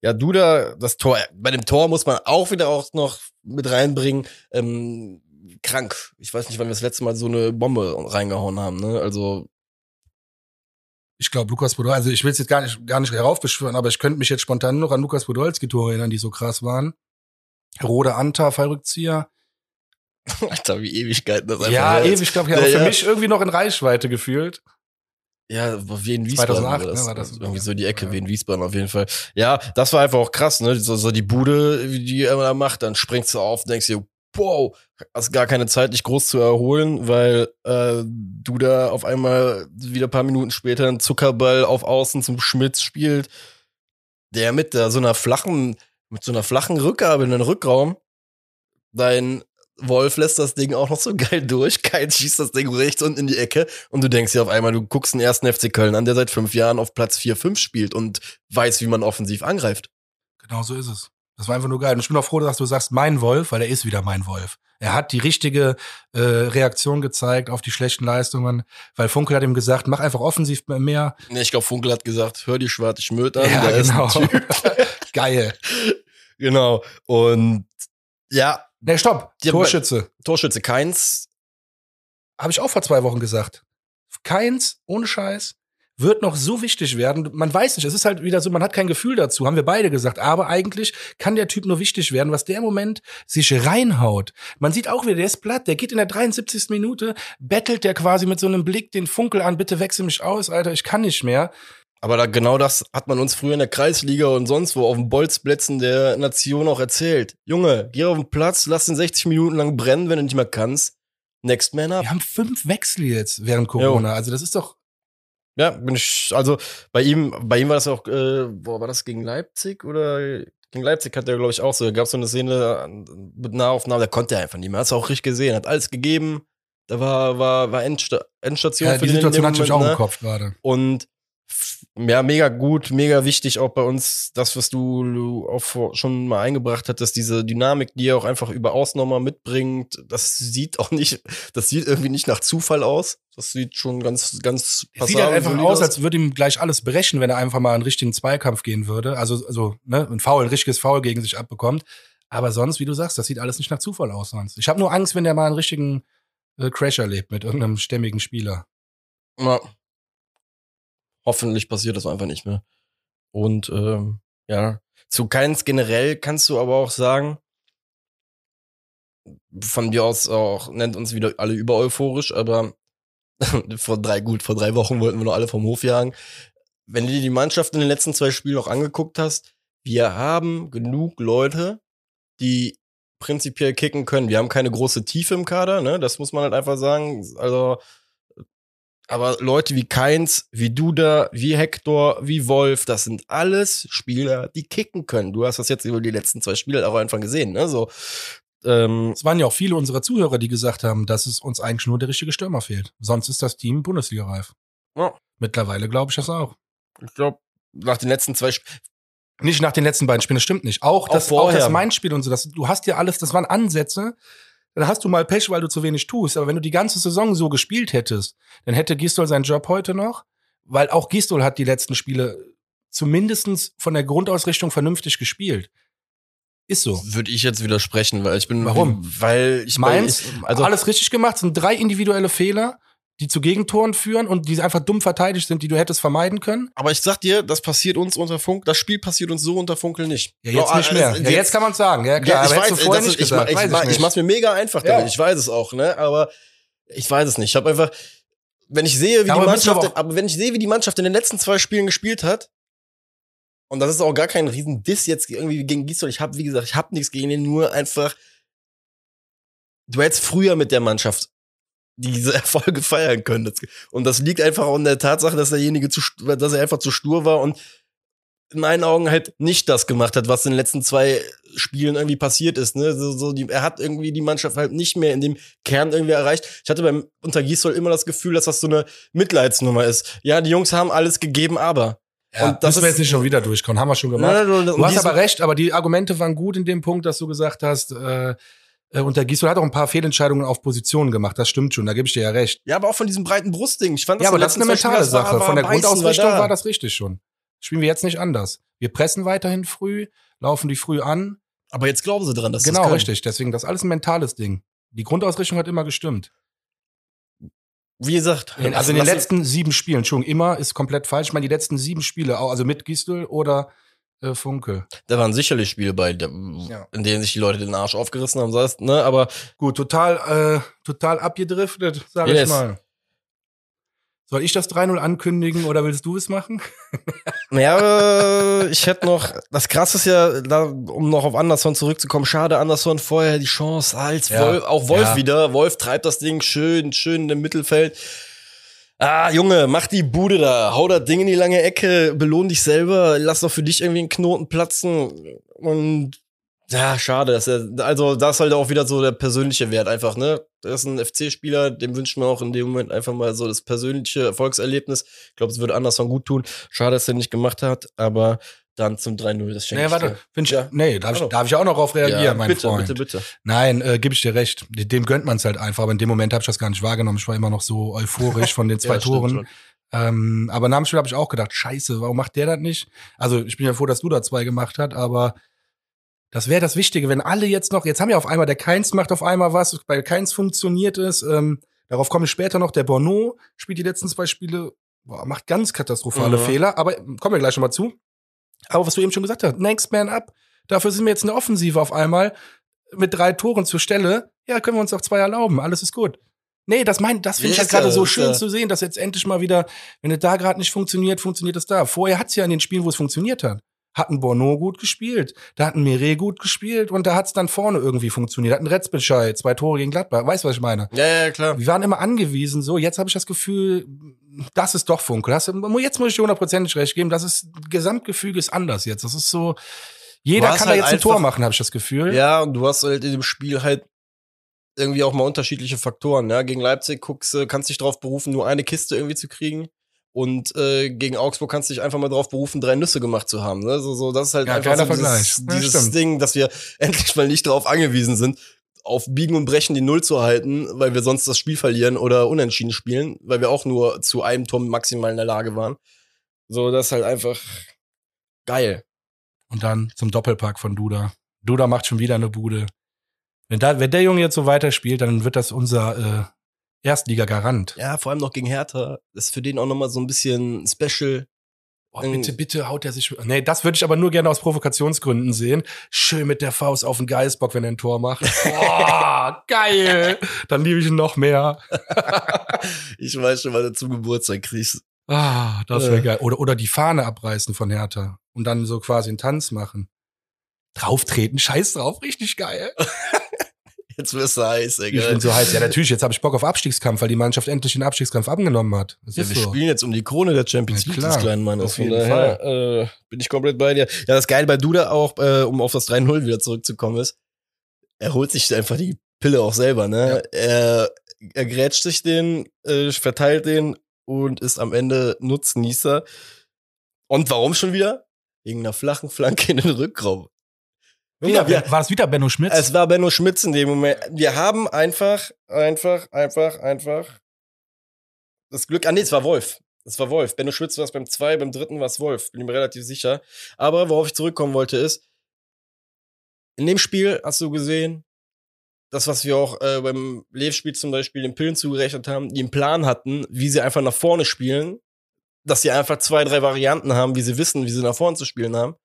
ja, Duda, das Tor, bei dem Tor muss man auch wieder auch noch mit reinbringen. Ähm, krank. Ich weiß nicht, wann wir das letzte Mal so eine Bombe reingehauen haben, ne? Also, Ich glaube, Lukas Podolski, also ich will es jetzt gar nicht, gar nicht heraufbeschwören, aber ich könnte mich jetzt spontan noch an Lukas Podolski Tore erinnern, die so krass waren. Rode Anta, Fallrückzieher. [LAUGHS] Alter, wie Ewigkeiten das einfach Ja, ewig, glaube ich, Ja, aber für ja. mich irgendwie noch in Reichweite gefühlt. Ja, wie in Wiesbaden 2008, war das. ne, war das. Irgendwie so die Ecke Ja. wie in Wiesbaden auf jeden Fall. Ja, das war einfach auch krass, ne? So, so die Bude, wie die er da macht, dann springst du auf, denkst dir, wow, hast gar keine Zeit, dich groß zu erholen, weil äh, du da auf einmal wieder ein paar Minuten später einen Zuckerball auf Außen zum Schmitz spielt, der mit der, so einer flachen, mit so einer flachen Rückgabe in den Rückraum, dein Wolf lässt das Ding auch noch so geil durch. Kein schießt das Ding rechts unten in die Ecke und du denkst dir auf einmal, du guckst den ersten FC Köln an, der seit fünf Jahren auf Platz 4, 5 spielt und weiß, wie man offensiv angreift. Genau so ist es. Das war einfach nur geil. Und ich bin auch froh, dass du sagst, mein Wolf, weil er ist wieder mein Wolf. Er hat die richtige äh, Reaktion gezeigt auf die schlechten Leistungen, weil Funkel hat ihm gesagt, mach einfach offensiv mehr. Nee, ich glaube, Funkel hat gesagt, hör die schwarze Schmöd an. Ja, genau. [LAUGHS] Geil. genau. Und ja, Ne, stopp. Die Torschütze. Torschütze Keins. Habe ich auch vor zwei Wochen gesagt. Keins, ohne Scheiß, wird noch so wichtig werden. Man weiß nicht, es ist halt wieder so, man hat kein Gefühl dazu, haben wir beide gesagt. Aber eigentlich kann der Typ nur wichtig werden, was der im Moment sich reinhaut. Man sieht auch wieder, der ist platt, der geht in der 73. Minute, bettelt der quasi mit so einem Blick den Funkel an, bitte wechsel mich aus, Alter, ich kann nicht mehr. Aber da, genau das hat man uns früher in der Kreisliga und sonst wo auf den Bolzplätzen der Nation auch erzählt. Junge, geh auf den Platz, lass den 60 Minuten lang brennen, wenn du nicht mehr kannst. Next man up. Wir haben fünf Wechsel jetzt während Corona. Also das ist doch, Ja, bin ich, also bei ihm, bei ihm war das auch, äh, boah, war das gegen Leipzig oder gegen Leipzig hat er, glaube ich, auch so, gab so eine Szene an- mit Nahaufnahme, da konnte er einfach nicht mehr. Hast du auch richtig gesehen, hat alles gegeben. Da war, war, war Endsta Endstation ja, die den Situation hatte ich auch im Kopf gerade. Und ja, mega gut, mega wichtig auch bei uns, das, was du auch schon mal eingebracht hattest, diese Dynamik, die er auch einfach über Außen nochmal mitbringt, das sieht auch nicht, das sieht irgendwie nicht nach Zufall aus. Das sieht schon ganz, ganz Es sieht passabel, halt einfach aus, als würde ihm gleich alles brechen, wenn er einfach mal einen richtigen Zweikampf gehen würde. Also, also ne, ein Foul, ein richtiges Foul gegen sich abbekommt. Aber sonst, wie du sagst, das sieht alles nicht nach Zufall aus sonst. Ich habe nur Angst, wenn der mal einen richtigen äh, Crash erlebt mit irgendeinem stämmigen Spieler. Ja. Hoffentlich passiert das einfach nicht mehr. Und ähm, ja, zu keins generell kannst du aber auch sagen, von dir aus auch, nennt uns wieder alle über euphorisch, aber [LAUGHS] vor drei, gut, vor drei Wochen wollten wir noch alle vom Hof jagen. Wenn du dir die Mannschaft in den letzten zwei Spielen auch angeguckt hast, wir haben genug Leute, die prinzipiell kicken können. Wir haben keine große Tiefe im Kader, ne? Das muss man halt einfach sagen. Also, aber Leute wie Keins, wie Duda, wie Hector, wie Wolf, das sind alles Spieler, die kicken können. Du hast das jetzt über die letzten zwei Spiele auch einfach gesehen, ne? So, ähm, Es waren ja auch viele unserer Zuhörer, die gesagt haben, dass es uns eigentlich nur der richtige Stürmer fehlt. Sonst ist das Team Bundesliga-reif. Ja. Mittlerweile glaube ich das auch. ich glaube, nach den letzten zwei Sp Nicht nach den letzten beiden Spielen, das stimmt nicht. Auch, Auch das, auch das Main-Spiel und so, das, du hast ja alles, das waren Ansätze. Dann hast du mal Pech, weil du zu wenig tust. Aber wenn du die ganze Saison so gespielt hättest, dann hätte Gistol seinen Job heute noch. Weil auch Gistol hat die letzten Spiele zumindestens von der Grundausrichtung vernünftig gespielt. Ist so. würde ich jetzt widersprechen, weil ich bin Warum? Weil ich ich, also alles richtig gemacht, sind drei individuelle Fehler, die zu Gegentoren führen und die einfach dumm verteidigt sind, die du hättest vermeiden können. aber ich sag dir, das passiert uns unter Funk, das Spiel passiert uns so unter Funkel nicht. Ja, jetzt Ja, nicht mehr. also Ja, jetzt kann man sagen. Ja, klar, Ja, ich aber weiß, du vorher nicht ist, ich, gesagt. ich, weiß ich, mach- ich nicht. mach's mir mega einfach damit. Ja. Ich weiß es auch, ne? Aber ich weiß es nicht. Ich habe einfach, wenn ich sehe, wie Ja, die Mannschaft, aber wenn ich sehe, wie die Mannschaft in den letzten zwei Spielen gespielt hat, und das ist auch gar kein riesen Diss jetzt irgendwie gegen Gisdol. Ich habe, wie gesagt, ich habe nichts gegen ihn, nur einfach, du hättest früher mit der Mannschaft diese [LAUGHS] Erfolge feiern können. Und das liegt einfach an der Tatsache, dass derjenige zu, dass er einfach zu stur war und in meinen Augen halt nicht das gemacht hat, was in den letzten zwei Spielen irgendwie passiert ist. Ne? So, so die, er hat irgendwie die Mannschaft halt nicht mehr in dem Kern irgendwie erreicht. Ich hatte beim unter Gisdol immer das Gefühl, dass das so eine Mitleidsnummer ist. Ja, die Jungs haben alles gegeben, aber. Ja, und das müssen wir jetzt nicht schon wieder durchkommen. Haben wir schon gemacht. Du hast aber recht, aber die Argumente waren gut in dem Punkt, dass du gesagt hast, äh, äh, und der Gisdol hat auch ein paar Fehlentscheidungen auf Positionen gemacht. Das stimmt schon, da gebe ich dir ja recht. ja, aber auch von diesem breiten Brustding. Ich fand Ja, in aber das ist eine mentale das Sache. war- Von der Grundausrichtung da. war das richtig schon. Spielen wir jetzt nicht anders. Wir pressen weiterhin früh, laufen die früh an. Aber jetzt glauben sie dran, dass genau, das kann. richtig. Deswegen, das ist alles ein mentales Ding. Die Grundausrichtung hat immer gestimmt. Wie gesagt, Also in den letzten sieben Spielen, schon immer ist komplett falsch. Ich meine, die letzten sieben Spiele, auch- also mit Gisdol oder äh, Funke. Da waren sicherlich Spiele bei, der- Ja. in denen sich die Leute den Arsch aufgerissen haben, sagst, ne, aber Gut, total, äh, total abgedriftet, sage Yes. ich mal. Soll ich das 3-0 ankündigen oder willst du es machen? [LAUGHS] Ja, äh, ich hätte noch, das krasse ist ja, da, um noch auf Anderson zurückzukommen, schade, Anderson vorher die Chance als Ja. Wolf, auch Wolf Ja. wieder. Wolf treibt das Ding schön, schön im Mittelfeld. Ah, Junge, mach die Bude da, hau das Ding in die lange Ecke, belohn dich selber, lass doch für dich irgendwie einen Knoten platzen. Und ja, schade, dass er, also das ist halt auch wieder so der persönliche Wert einfach, ne? Der ist ein FC-Spieler, dem wünscht man auch in dem Moment einfach mal so das persönliche Erfolgserlebnis. Ich glaube, es würde Anderson gut tun. Schade, dass er nicht gemacht hat, aber dann zum 3-0. Das schenke Nee, ich warte, dir. ich, Ja. nee, darf ich, darf ich auch noch drauf reagieren, Ja, mein bitte, Freund. bitte, bitte. Nein, äh, gebe ich dir recht. Dem gönnt man es halt einfach, aber in dem Moment habe ich das gar nicht wahrgenommen. Ich war immer noch so euphorisch von den [LAUGHS] zwei Ja, Toren. Ähm, aber nach dem Spiel habe ich auch gedacht, scheiße, warum macht der das nicht? Also ich bin ja froh, dass du da zwei gemacht hast, aber das wäre das Wichtige, wenn alle jetzt noch, jetzt haben ja auf einmal, der Keins macht auf einmal was, bei Keins funktioniert es, ähm, darauf komme ich später noch, der Bono spielt die letzten zwei Spiele, boah, macht ganz katastrophale Mhm. Fehler, aber kommen wir gleich schon mal zu. Aber was du eben schon gesagt hast, next man up, dafür sind wir jetzt eine Offensive auf einmal mit drei Toren zur Stelle, ja, können wir uns auch zwei erlauben, alles ist gut. Nee, das mein, das finde ich Ja, halt gerade so schön ja- zu sehen, dass jetzt endlich mal wieder, wenn es da gerade nicht funktioniert, funktioniert es da. Vorher hat's ja in den Spielen, wo es funktioniert hat. Hat ein Bono gut gespielt, da hat ein Mire gut gespielt und da hat's dann vorne irgendwie funktioniert. Hat ein Retzbescheid, zwei Tore gegen Gladbach. Weißt du, was ich meine? Ja, ja, klar. Wir waren immer angewiesen, so, jetzt habe ich das Gefühl, das ist doch Funke. Das, jetzt muss ich dir hundertprozentig recht geben, das ist, Gesamtgefüge ist anders jetzt. Das ist so, jeder kann da halt jetzt ein Tor machen, habe ich das Gefühl. Ja, und du hast halt in dem Spiel halt irgendwie auch mal unterschiedliche Faktoren. Ja? Gegen Leipzig guckst, du, kannst dich darauf berufen, nur eine Kiste irgendwie zu kriegen. Und äh, gegen Augsburg kannst du dich einfach mal darauf berufen, drei Nüsse gemacht zu haben. Ne? So, so, das ist halt Ja, einfach so Vergleich. dieses, Ja, dieses stimmt. Ding, dass wir [LAUGHS] endlich mal nicht darauf angewiesen sind, auf Biegen und Brechen die Null zu halten, weil wir sonst das Spiel verlieren oder unentschieden spielen, weil wir auch nur zu einem Tor maximal in der Lage waren. So, das ist halt einfach geil. Und dann zum Doppelpack von Duda. Duda macht schon wieder eine Bude. Wenn, da, wenn der Junge jetzt so weiterspielt, dann wird das unser äh, Erstliga-Garant. Ja, vor allem noch gegen Hertha. Das ist für den auch nochmal so ein bisschen special. Oh, bitte, bitte haut er sich. Nee, das würde ich aber nur gerne aus Provokationsgründen sehen. Schön mit der Faust auf den Geißbock, wenn er ein Tor macht. [LAUGHS] Boah, geil. Dann liebe ich ihn noch mehr. [LAUGHS] ich weiß schon, was du zum Geburtstag kriegst. Ah, das wäre Äh. geil. Oder, oder die Fahne abreißen von Hertha und dann so quasi einen Tanz machen. Drauftreten, scheiß drauf, richtig geil. [LAUGHS] Jetzt wirst du heiß, ey. Ich bin so heiß. Ja, natürlich, jetzt habe ich Bock auf Abstiegskampf, weil die Mannschaft endlich den Abstiegskampf abgenommen hat. Das Ja, wir so. spielen jetzt um die Krone der Champions Ja, League klar. des kleinen Mannes. Auf jeden daher äh, bin ich komplett bei dir. Ja, das Geile bei Duda auch, äh, um auf das 3-0 wieder zurückzukommen, ist, er holt sich einfach die Pille auch selber, ne? Er, er grätscht sich den, äh, verteilt den und ist am Ende Nutznießer. Und warum schon wieder? Wegen einer flachen Flanke in den Rückraum. Wieder, wir, war es wieder Benno Schmitz? es war Benno Schmitz in dem Moment. Wir haben einfach, einfach, einfach, einfach das Glück. Ah, nee, es war Wolf. Es war Wolf. Benno Schmitz war es beim zwei, beim dritten war es Wolf. Bin mir relativ sicher. Aber worauf ich zurückkommen wollte, ist, in dem Spiel hast du gesehen, das, was wir auch äh, beim Lev-Spiel zum Beispiel den Pillen zugerechnet haben, die einen Plan hatten, wie sie einfach nach vorne spielen, dass sie einfach zwei, drei Varianten haben, wie sie wissen, wie sie nach vorne zu spielen haben.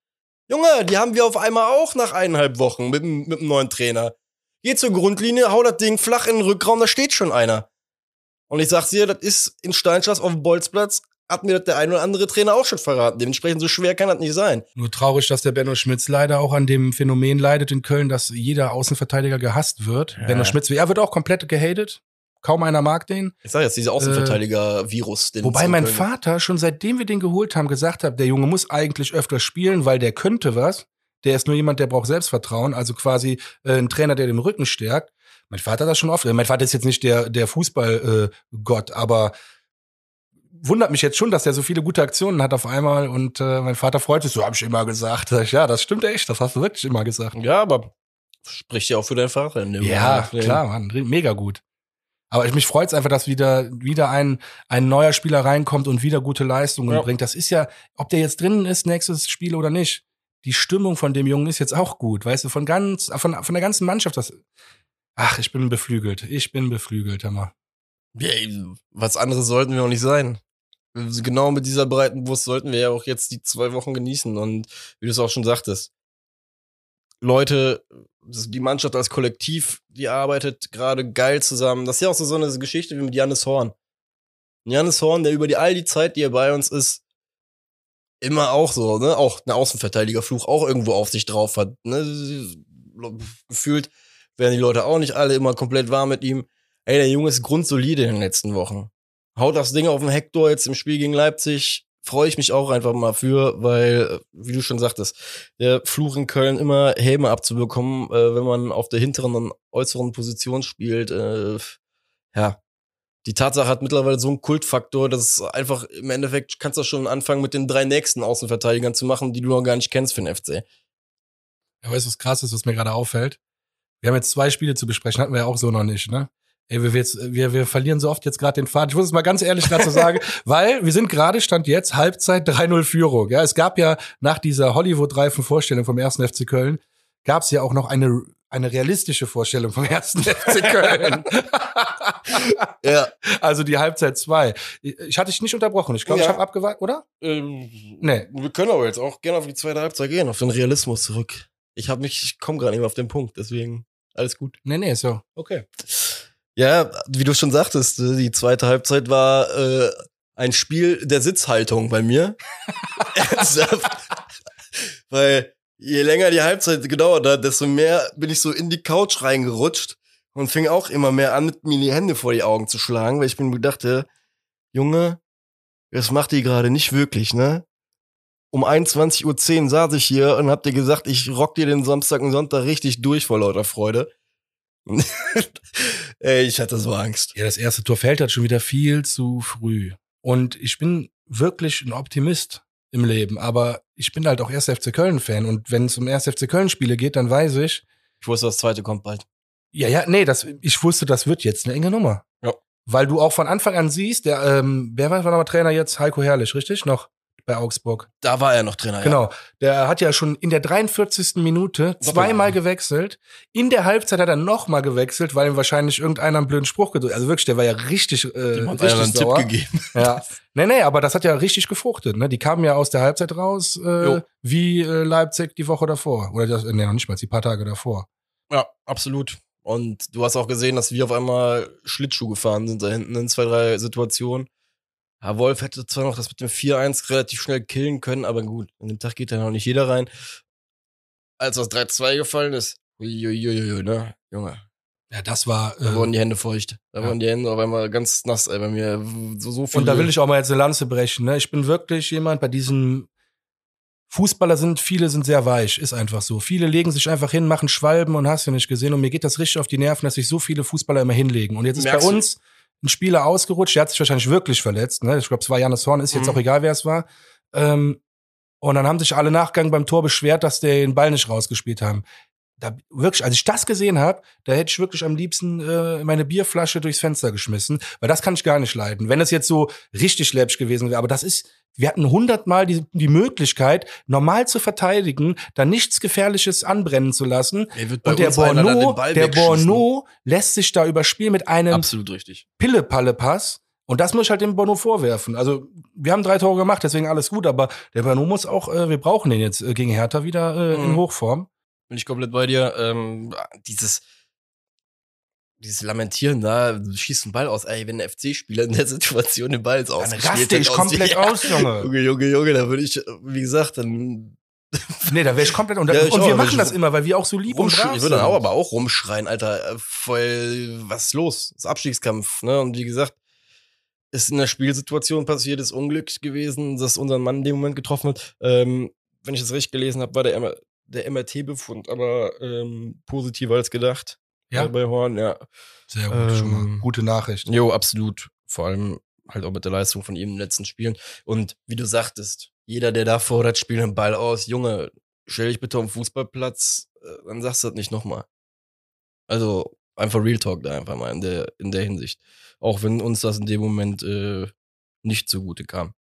Junge, die haben wir auf einmal auch nach eineinhalb Wochen mit, mit dem neuen Trainer. Geh zur Grundlinie, hau das Ding flach in den Rückraum, da steht schon einer. Und ich sag's dir, das ist in Steinschloss auf dem Bolzplatz, hat mir das der ein oder andere Trainer auch schon verraten. Dementsprechend so schwer kann das nicht sein. Nur traurig, dass der Benno Schmitz leider auch an dem Phänomen leidet in Köln, dass jeder Außenverteidiger gehasst wird. Ja. Benno Schmitz, er wird auch komplett gehatet. Kaum einer mag den. Ich sag jetzt, dieser Außenverteidiger-Virus. den Wobei mein Vater schon seitdem wir den geholt haben gesagt hat, der Junge muss eigentlich öfter spielen, weil der könnte was. Der ist nur jemand, der braucht Selbstvertrauen, also quasi äh, ein Trainer, der den Rücken stärkt. Mein Vater hat das schon oft. Mein Vater ist jetzt nicht der der Fußballgott, äh, Gott, aber wundert mich jetzt schon, dass er so viele gute Aktionen hat auf einmal und äh, mein Vater freut sich, so habe ich immer gesagt. Sag ich, ja, das stimmt echt, das hast du wirklich immer gesagt. Ja, aber spricht ja auch für deinen Vater. in dem Ja, Moment. klar, Mann, mega gut. Aber ich, mich freut's einfach, dass wieder, wieder ein, ein neuer Spieler reinkommt und wieder gute Leistungen Ja. bringt. Das ist ja, ob der jetzt drinnen ist, nächstes Spiel oder nicht. Die Stimmung von dem Jungen ist jetzt auch gut, weißt du, von ganz, von, von der ganzen Mannschaft. Das, ach, ich bin beflügelt. Ich bin beflügelt, Hammer. Ja, was anderes sollten wir auch nicht sein. Genau mit dieser breiten Brust sollten wir ja auch jetzt die zwei Wochen genießen. Und wie du es auch schon sagtest, Leute, die Mannschaft als Kollektiv, die arbeitet gerade geil zusammen. Das ist ja auch so, so eine Geschichte wie mit Jannis Horn. Jannis Horn, der über die, all die Zeit, die er bei uns ist, immer auch so, ne, auch ein Außenverteidigerfluch auch irgendwo auf sich drauf hat, ne, gefühlt werden die Leute auch nicht alle immer komplett warm mit ihm. Ey, der Junge ist grundsolide in den letzten Wochen. Haut das Ding auf den Hector jetzt im Spiel gegen Leipzig. Freue ich mich auch einfach mal für, weil, äh, wie du schon sagtest, der Fluch in Köln immer Häme abzubekommen, äh, wenn man auf der hinteren und äußeren Position spielt. Äh, ja, die Tatsache hat mittlerweile so einen Kultfaktor, dass es einfach im Endeffekt kannst du schon anfangen mit den drei nächsten Außenverteidigern zu machen, die du noch gar nicht kennst für den FC. Ja, weißt du, was krass ist, was mir gerade auffällt? Wir haben jetzt zwei Spiele zu besprechen, hatten wir ja auch so noch nicht, ne? Ey, wir, jetzt, wir, wir verlieren so oft jetzt gerade den Faden. Ich muss es mal ganz ehrlich dazu sagen, [LAUGHS] weil wir sind gerade, stand jetzt, Halbzeit 3-0 Führung. Ja, es gab ja nach dieser Hollywood-reifen Vorstellung vom ersten FC Köln, gab es ja auch noch eine, eine realistische Vorstellung vom ersten FC [LAUGHS] Köln. ja. Also die Halbzeit 2. Ich hatte dich nicht unterbrochen. Ich glaube, Ja. ich habe abgewartet, oder? Ähm, Nee. Wir können aber jetzt auch gerne auf die zweite Halbzeit gehen, auf den Realismus zurück. Ich habe mich, ich komme gerade nicht mehr auf den Punkt, deswegen alles gut. Nee, nee, so. Okay. Ja, wie du schon sagtest, äh, die zweite Halbzeit war äh, ein Spiel der Sitzhaltung bei mir. [LAUGHS] Weil je länger die Halbzeit gedauert hat, desto mehr bin ich so in die Couch reingerutscht und fing auch immer mehr an, mit mir die Hände vor die Augen zu schlagen, weil ich mir gedachte, Junge, das macht die gerade nicht wirklich, ne? Um 21.10 Uhr saß ich hier und hab dir gesagt, ich rock dir den Samstag und Sonntag richtig durch vor lauter Freude. [LAUGHS] Ey, ich hatte so Angst. Ja, das erste Tor fällt halt schon wieder viel zu früh. Und ich bin wirklich ein Optimist im Leben, aber ich bin halt auch 1. FC Köln-Fan. Und wenn es um 1. FC Köln-Spiele geht, dann weiß ich, Ich wusste, das zweite kommt bald. ja, ja, nee, das, ich wusste, das wird jetzt eine enge Nummer. Ja. Weil du auch von Anfang an siehst, der, ähm, wer war nochmal Trainer jetzt? Heiko Herrlich, richtig? Noch bei Augsburg. Da war er noch Trainer. Ja. Genau. Der hat ja schon in der 43. Minute zweimal gewechselt. In der Halbzeit hat er nochmal gewechselt, weil ihm wahrscheinlich irgendeiner einen blöden Spruch gedrückt Also wirklich, der war ja richtig, äh, einer richtig einen Tipp sauer. gegeben. Ja. [LAUGHS] Nee, nee, aber das hat ja richtig gefruchtet. Ne? Die kamen ja aus der Halbzeit raus, äh, wie äh, Leipzig die Woche davor. Oder das, nee, noch nicht mal, die paar Tage davor. Ja, absolut. Und du hast auch gesehen, dass wir auf einmal Schlittschuh gefahren sind da hinten in zwei, drei Situationen. Herr Wolf hätte zwar noch das mit dem 4-1 relativ schnell killen können, aber gut, an dem Tag geht da noch nicht jeder rein. Als das 3-2 gefallen ist, uiuiuiui, ne, Junge, Ja, das war. da Äh, wurden die Hände feucht. Da ja. wurden die Hände auf einmal ganz nass, ey, bei mir so, so viel. Und da will ich auch mal jetzt eine Lanze brechen. Ne? Ich bin wirklich jemand, bei diesem Fußballer sind, viele sind sehr weich, ist einfach so. Viele legen sich einfach hin, machen Schwalben und hast du nicht gesehen. Und mir geht das richtig auf die Nerven, dass sich so viele Fußballer immer hinlegen. Und jetzt ist Merkst bei du? Ein Spieler ausgerutscht, der hat sich wahrscheinlich wirklich verletzt. Ne? Ich glaube, es war Janis Horn, ist jetzt Mhm. auch egal, wer es war. Ähm, und dann haben sich alle Nachgang beim Tor beschwert, dass der den Ball nicht rausgespielt haben. Da wirklich, als ich das gesehen habe, da hätte ich wirklich am liebsten äh, meine Bierflasche durchs Fenster geschmissen, weil das kann ich gar nicht leiden. Wenn es jetzt so richtig läppisch gewesen wäre, aber das ist, wir hatten hundertmal die, die Möglichkeit, normal zu verteidigen, da nichts Gefährliches anbrennen zu lassen. Ey, wird bei Und der Borno, der. Borno lässt sich da überspielen mit einem Absolut richtig. Pille-Palle-Pass. Und das muss ich halt dem Bono vorwerfen. Also, wir haben drei Tore gemacht, deswegen alles gut, aber der Bono muss auch, äh, wir brauchen den jetzt äh, gegen Hertha wieder äh, in Mhm. Hochform. Bin ich komplett bei dir. Ähm, dieses, dieses Lamentieren da, du schießt einen Ball aus, ey, wenn ein FC-Spieler in der Situation den Ball jetzt Dann ausgespielt raste ich komplett ja. aus, Junge. Junge, Junge, Junge, da würde ich, wie gesagt, dann [LAUGHS] Nee, da wäre ich komplett unter. Ja, und auch, wir machen das immer, weil wir auch so lieb und brav Ich würde dann auch aber auch rumschreien, Alter, äh, voll, was ist los? Das ist Abstiegskampf, ne? Und wie gesagt, ist in der Spielsituation passiert, ist Unglück gewesen, dass unseren Mann in dem Moment getroffen hat. Ähm, wenn ich das richtig gelesen habe, war der, der MRT-Befund aber ähm, positiver als gedacht. Ja. Bei Horn, ja. Sehr gut, schon mal. Ähm, Gute Nachricht. Jo, absolut. Vor allem halt auch mit der Leistung von ihm in den letzten Spielen. Und wie du sagtest, jeder, der da fordert, spielt den Ball aus. Junge, stell dich bitte auf den Fußballplatz, äh, dann sagst du das nicht nochmal. Also einfach Real Talk da einfach mal in der, in der Hinsicht. Auch wenn uns das in dem Moment äh, nicht zugute kam.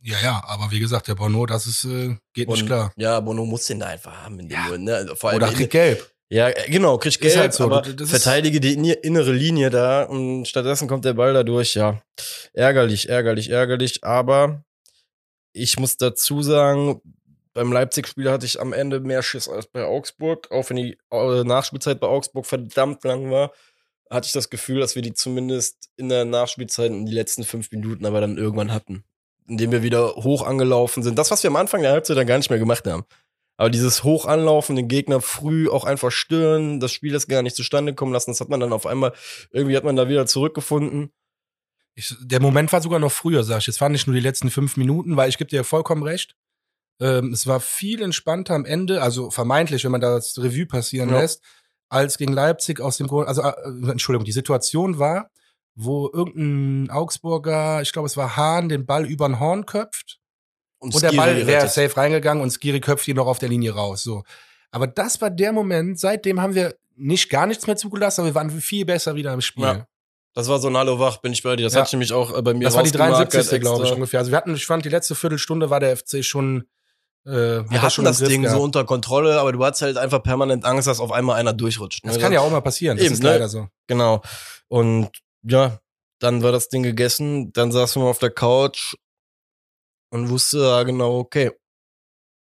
Ja, ja, aber wie gesagt, der Bono, das ist, äh, geht nicht Und, klar. Ja, Bono muss den da einfach haben in dem Ja. Moment. Ne? Also Vor allem Oder kriegt gelb. Ja, äh, genau, kriegt Ist Geld, halt so, aber du- verteidige die inne- innere Linie da und stattdessen kommt der Ball da durch, ja. Ärgerlich, ärgerlich, ärgerlich, aber ich muss dazu sagen, beim Leipzig-Spiel hatte ich am Ende mehr Schiss als bei Augsburg, auch wenn die äh, Nachspielzeit bei Augsburg verdammt lang war, hatte ich das Gefühl, dass wir die zumindest in der Nachspielzeit in die letzten fünf Minuten aber dann irgendwann hatten. Indem wir wieder hoch angelaufen sind. Das, was wir am Anfang der Halbzeit dann gar nicht mehr gemacht haben. Aber dieses Hochanlaufen, den Gegner früh auch einfach stören, das Spiel ist gar nicht zustande kommen lassen, das hat man dann auf einmal, irgendwie hat man da wieder zurückgefunden. Ich, der Moment war sogar noch früher, sag ich. Es waren nicht nur die letzten fünf Minuten, weil ich gebe dir vollkommen recht. Ähm, es war viel entspannter am Ende, also vermeintlich, wenn man das Revue passieren Ja. lässt, als gegen Leipzig aus dem Grund, also äh, Entschuldigung, die Situation war, wo irgendein Augsburger, ich glaube, es war Hahn, den Ball über den Horn köpft. Und, der Skiri Ball wäre safe reingegangen und Skiri köpft ihn noch auf der Linie raus. So. Aber das war der Moment, seitdem haben wir nicht gar nichts mehr zugelassen, aber wir waren viel besser wieder im Spiel. Ja. Das war so ein Hallo wach, bin ich bei dir. Das Ja. ich nämlich auch äh, bei mir Das war die rausgemarkert 73. glaube ich ungefähr. Also wir hatten, ich fand, die letzte Viertelstunde war der FC schon. Äh, Wir hat hatten schon das Ding gehabt. so unter Kontrolle, aber du hattest halt einfach permanent Angst, dass auf einmal einer durchrutscht. Ne? Das kann ja auch mal passieren. Das Eben, ist ne? leider so. Genau. Und ja, dann war das Ding gegessen, dann saßen wir auf der Couch und wusste ja genau, okay,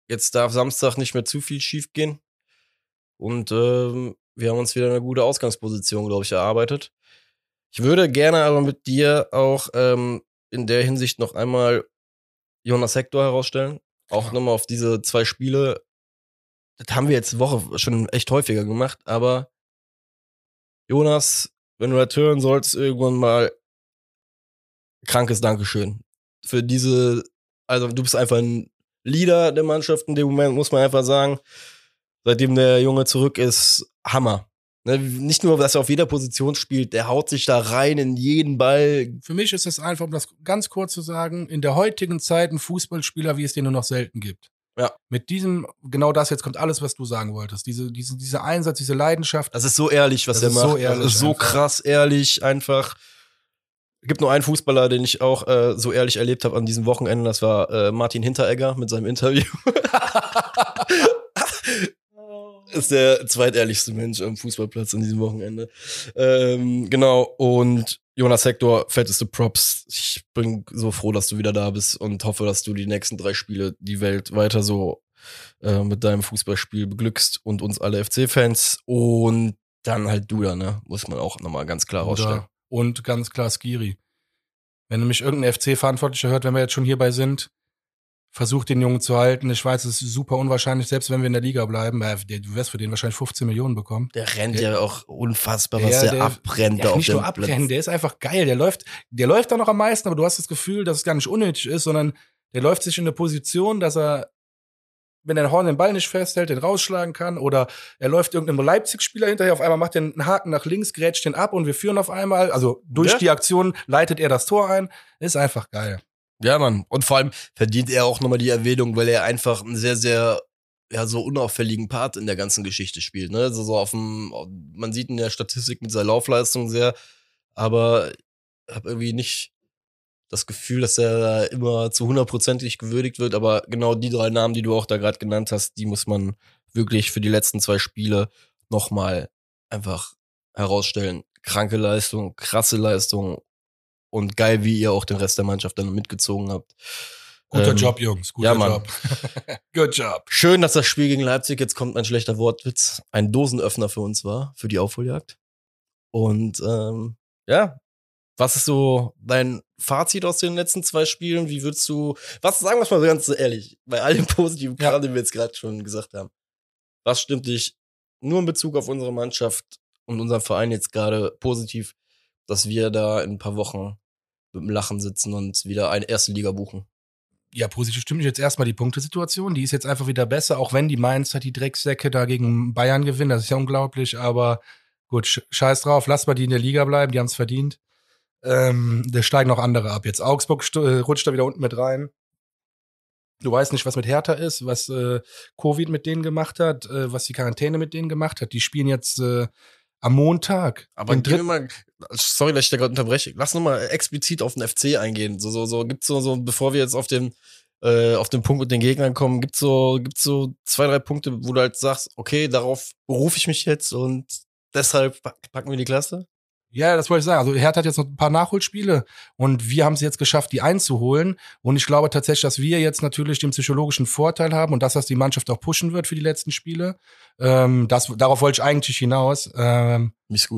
jetzt darf Samstag nicht mehr zu viel schief gehen. Und ähm, wir haben uns wieder eine gute Ausgangsposition, glaube ich, erarbeitet. Ich würde gerne aber mit dir auch ähm, in der Hinsicht noch einmal Jonas Hector herausstellen. Auch Ja. nochmal auf diese zwei Spiele. Das haben wir jetzt Woche schon echt häufiger gemacht, aber Jonas, wenn du das hören sollst, irgendwann mal krankes Dankeschön. Für diese, also du bist einfach ein Leader der Mannschaft in dem Moment, muss man einfach sagen. Seitdem der Junge zurück ist, Hammer. Ne, nicht nur, dass er auf jeder Position spielt, der haut sich da rein in jeden Ball. Für mich ist es einfach, um das ganz kurz zu sagen, in der heutigen Zeit ein Fußballspieler, wie es den nur noch selten gibt. Ja. Mit diesem, genau das, jetzt kommt alles, was du sagen wolltest. Diese, diese, dieser Einsatz, diese Leidenschaft. Das ist so ehrlich, was er ist so macht. ehrlich das ist so krass ehrlich, einfach. Gibt nur einen Fußballer, den ich auch äh, so ehrlich erlebt habe an diesem Wochenende. Das war äh, Martin Hinteregger mit seinem Interview. [LAUGHS] ist der zweitehrlichste Mensch am Fußballplatz an diesem Wochenende. Ähm, genau, und Jonas Hector, fetteste Props. Ich bin so froh, dass du wieder da bist und hoffe, dass du die nächsten drei Spiele die Welt weiter so äh, mit deinem Fußballspiel beglückst und uns alle FC-Fans. Und dann halt du da, ne? Muss man auch nochmal ganz klar rausstellen. Und ganz klar Skiri. Wenn nämlich irgendein FC-Verantwortlicher hört, wenn wir jetzt schon hierbei sind, versucht den Jungen zu halten. Ich weiß, es ist super unwahrscheinlich, selbst wenn wir in der Liga bleiben. der- Du wirst für den wahrscheinlich 15 Millionen bekommen. Der rennt Der- ja auch unfassbar, was der, der- abbrennt Ja, auf nicht nur abrennen, der ist einfach geil. Der läuft, der läuft da noch am meisten, aber du hast das Gefühl, dass es gar nicht unnötig ist, sondern der läuft sich in eine Position, dass er, wenn der Horn den Ball nicht festhält, den rausschlagen kann oder er läuft irgendeinem Leipzig-Spieler hinterher, auf einmal macht einen Haken nach links, grätscht den ab und wir führen auf einmal. Also durch Ja. die Aktion leitet er das Tor ein. Ist einfach geil. Ja, Mann. Und vor allem verdient er auch nochmal die Erwähnung, weil er einfach einen sehr, sehr, ja, so unauffälligen Part in der ganzen Geschichte spielt. Ne? Also so auf dem, man sieht in der Statistik mit seiner Laufleistung sehr, aber habe irgendwie nicht das Gefühl, dass er da immer zu hundertprozentig gewürdigt wird. Aber genau die drei Namen, die du auch da gerade genannt hast, die muss man wirklich für die letzten zwei Spiele nochmal einfach herausstellen. Kranke Leistung, krasse Leistung und geil, wie ihr auch den Rest der Mannschaft dann mitgezogen habt. Guter Ähm, Job, Jungs. Guter ja, Mann. Job. [LAUGHS] Good job. Schön, dass das Spiel gegen Leipzig, jetzt kommt ein schlechter Wortwitz, ein Dosenöffner für uns war, für die Aufholjagd. Und ähm, ja, was ist so dein Fazit aus den letzten zwei Spielen? Wie würdest du, was sagen wir mal so ganz ehrlich, bei all dem [LAUGHS] positiven Ja. Kram, den wir jetzt gerade schon gesagt haben, was stimmt dich nur in Bezug auf unsere Mannschaft und unseren Verein jetzt gerade positiv, dass wir da in ein paar Wochen mit dem Lachen sitzen und wieder eine erste Liga buchen? ja, positiv stimmt mich jetzt erstmal die Punktesituation. Die ist jetzt einfach wieder besser, auch wenn die Mainzer die Drecksäcke da gegen Bayern gewinnen. Das ist ja unglaublich, aber gut, sch- scheiß drauf, lass mal die in der Liga bleiben, die haben es verdient. Ähm, da steigen noch andere ab. Jetzt Augsburg äh, rutscht da wieder unten mit rein. Du weißt nicht, was mit Hertha ist, was äh, Covid mit denen gemacht hat, äh, was die Quarantäne mit denen gemacht hat. Die spielen jetzt äh, am Montag. Aber gehen wir mal, sorry, dass ich da gerade unterbreche. Lass noch mal explizit auf den FC eingehen. So, so, so, gibt's so, so, bevor wir jetzt auf den, äh, auf den Punkt mit den Gegnern kommen, gibt's so, gibt's so zwei, drei Punkte, wo du halt sagst, okay, darauf berufe ich mich jetzt und deshalb pack- packen wir die Klasse? Ja, das wollte ich sagen. Also Hertha hat jetzt noch ein paar Nachholspiele und wir haben es jetzt geschafft, die einzuholen. Und ich glaube tatsächlich, dass wir jetzt natürlich den psychologischen Vorteil haben und dass das die Mannschaft auch pushen wird für die letzten Spiele. Ähm, das, darauf wollte ich eigentlich hinaus. Ähm, Miss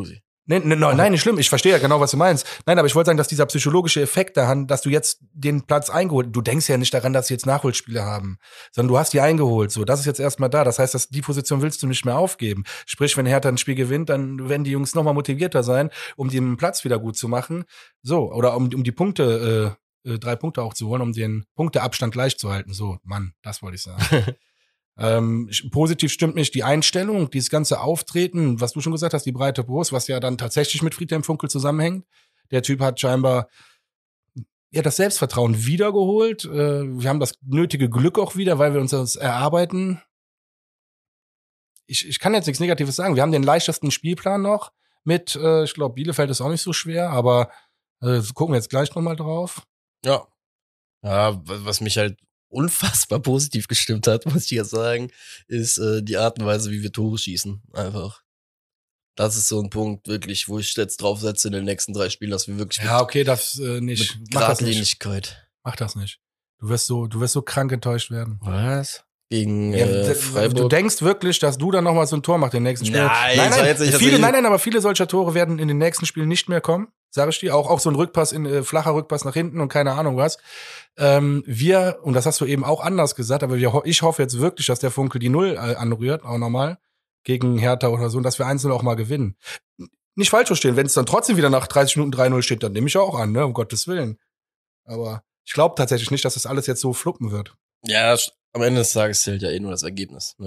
Nee, nee, nein, nein, nicht schlimm. Ich verstehe ja genau, was du meinst. Nein, aber ich wollte sagen, dass dieser psychologische Effekt daran, dass du jetzt den Platz eingeholt, du denkst ja nicht daran, dass sie jetzt Nachholspiele haben, sondern du hast die eingeholt. So, das ist jetzt erstmal da. Das heißt, dass die Position willst du nicht mehr aufgeben. Sprich, wenn Hertha ein Spiel gewinnt, dann werden die Jungs nochmal motivierter sein, um den Platz wieder gut zu machen. So, oder um, um die Punkte, äh, äh, drei Punkte auch zu holen, um den Punkteabstand gleich zu halten. So, Mann, das wollte ich sagen. [LAUGHS] Ähm, positiv stimmt mich die Einstellung, dieses ganze Auftreten, was du schon gesagt hast, die breite Brust, was ja dann tatsächlich mit Friedhelm Funkel zusammenhängt. Der Typ hat scheinbar ja, das Selbstvertrauen wiedergeholt. Äh, wir haben das nötige Glück auch wieder, weil wir uns das erarbeiten. Ich, ich kann jetzt nichts Negatives sagen. Wir haben den leichtesten Spielplan noch mit, äh, ich glaube, Bielefeld ist auch nicht so schwer, aber äh, gucken wir jetzt gleich nochmal drauf. Ja. Ja, was mich halt unfassbar positiv gestimmt hat, [LAUGHS] muss ich ja sagen, ist äh, die Art und Weise, wie wir Tore schießen. Einfach. Das ist so ein Punkt, wirklich, wo ich jetzt drauf setze in den nächsten drei Spielen, dass wir wirklich Ja, okay, das äh, nicht. mit Mach das nicht. Mach das nicht. Du wirst so, du wirst so krank enttäuscht werden. Was? Gegen Ja, äh, Freiburg. Du denkst wirklich, dass du dann noch mal so ein Tor machst im nächsten Spiel? Nein, nein, nein, nicht, viele, nein, nein, aber viele solcher Tore werden in den nächsten Spielen nicht mehr kommen, sage ich dir. Auch, auch so ein Rückpass in äh, flacher Rückpass nach hinten und keine Ahnung was. Ähm, wir und das hast du eben auch anders gesagt, aber wir, ich hoffe jetzt wirklich, dass der Funkel die Null äh, anrührt, auch nochmal gegen Hertha oder so, und dass wir einzeln auch mal gewinnen. Nicht falsch verstehen, wenn es dann trotzdem wieder nach 30 Minuten 3-0 steht, dann nehme ich auch an, ne, um Gottes Willen. Aber ich glaube tatsächlich nicht, dass das alles jetzt so fluppen wird. Ja, am Ende des Tages zählt ja eh nur das Ergebnis. Ne?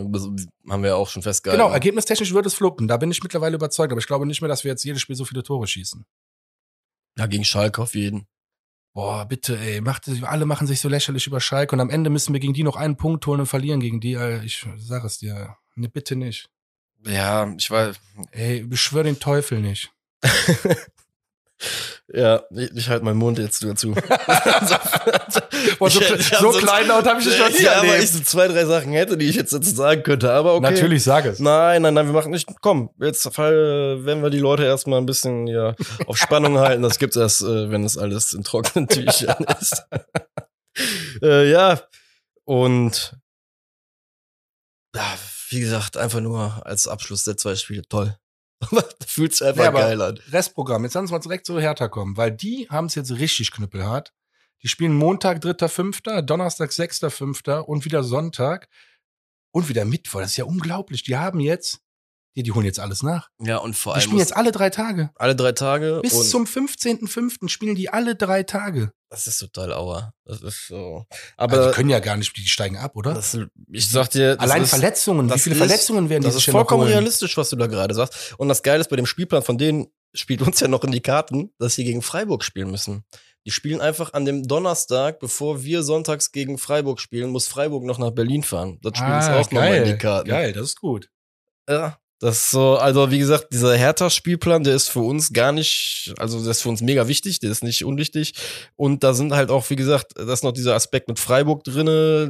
Haben wir ja auch schon festgehalten. Genau, ergebnistechnisch wird es fluppen. Da bin ich mittlerweile überzeugt. Aber ich glaube nicht mehr, dass wir jetzt jedes Spiel so viele Tore schießen. Ja, gegen Schalke auf jeden. Boah, bitte, ey. Macht, alle machen sich so lächerlich über Schalke und am Ende müssen wir gegen die noch einen Punkt holen und verlieren gegen die. Ich sag es dir. Ne, bitte nicht. Ja, ich weiß. Ey, beschwör den Teufel nicht. [LAUGHS] Ja, ich, ich halte meinen Mund jetzt dazu. [LAUGHS] [LAUGHS] Boah, so, Ich- ich so sonst- kleinlaut habe ich dich noch nie Ja, weil ich erlebt. so zwei, drei Sachen hätte, die ich jetzt dazu sagen könnte, aber okay. Natürlich, sag es. Nein, nein, nein, wir machen nicht. Komm, jetzt fall, werden wir die Leute erstmal ein bisschen ja, auf Spannung [LAUGHS] halten. Das gibt's erst, äh, wenn es alles in trockenen Tüchern ist. äh, ja, und ja, wie gesagt, einfach nur als Abschluss der zwei Spiele toll. [LAUGHS] Fühlt sich einfach aber- geil an. Restprogramm. Jetzt lass uns mal direkt zu Hertha kommen, weil die haben es jetzt richtig knüppelhart. Die spielen Montag, 3.5., Donnerstag, 6.5. und wieder Sonntag und wieder Mittwoch. Das ist ja unglaublich. Die haben jetzt, die, die holen jetzt alles nach. Ja, und vor Die allem spielen jetzt alle drei Tage. alle drei Tage. Bis zum 15.5. spielen die alle drei Tage. das ist total auer. Das ist so. Aber Aber die können ja gar nicht, die steigen ab, oder? das, ich sag dir, das Allein ist, Verletzungen, wie das viele ist- Verletzungen werden die Das sich ist denn noch vollkommen holen? realistisch, was du da gerade sagst. Und das Geile ist bei dem Spielplan von denen spielt uns ja noch in die Karten, dass sie gegen Freiburg spielen müssen. Die spielen einfach an dem Donnerstag, bevor wir sonntags gegen Freiburg spielen, muss Freiburg noch nach Berlin fahren. Das spielt uns auch nochmal in die Karten. Ah, Geil, das ist gut. Ja, das ist so, also wie gesagt, dieser Hertha-Spielplan, der ist für uns gar nicht, also der ist für uns mega wichtig, der ist nicht unwichtig. Und da sind halt auch, wie gesagt, da ist noch dieser Aspekt mit Freiburg drinne,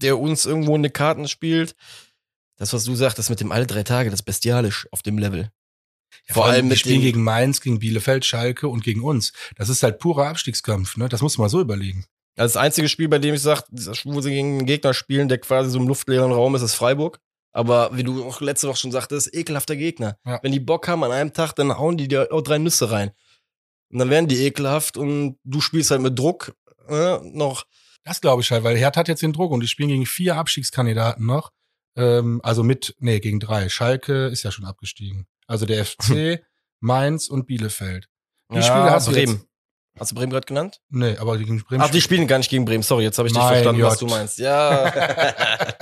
der uns irgendwo in die Karten spielt. Das, was du sagtest mit dem alle drei Tage, das ist bestialisch auf dem Level. Ja, Vor allem die mit spielen gegen Mainz, gegen Bielefeld, Schalke und gegen uns. Das ist halt purer Abstiegskampf, ne? Das muss man so überlegen. Also das einzige Spiel, bei dem ich sage, wo sie gegen einen Gegner spielen, der quasi so im luftleeren Raum ist, ist Freiburg. Aber wie du auch letzte Woche schon sagtest, ekelhafter Gegner. Ja. Wenn die Bock haben an einem Tag, dann hauen die dir auch drei Nüsse rein. Und dann werden die ekelhaft und du spielst halt mit Druck äh, noch. Das glaube ich halt, weil Hertha hat jetzt den Druck und die spielen gegen vier Abstiegskandidaten noch. Ähm, also mit, nee, gegen drei. Schalke ist ja schon abgestiegen. Also der [LAUGHS] FC, Mainz und Bielefeld. Die Spiele hast du Bremen. jetzt- Hast du Bremen gerade genannt? Nee, aber gegen Bremen. Ach, die spielen gar nicht gegen Bremen. Sorry, jetzt habe ich dich Mein verstanden, was Gott. du meinst. Ja. [LAUGHS]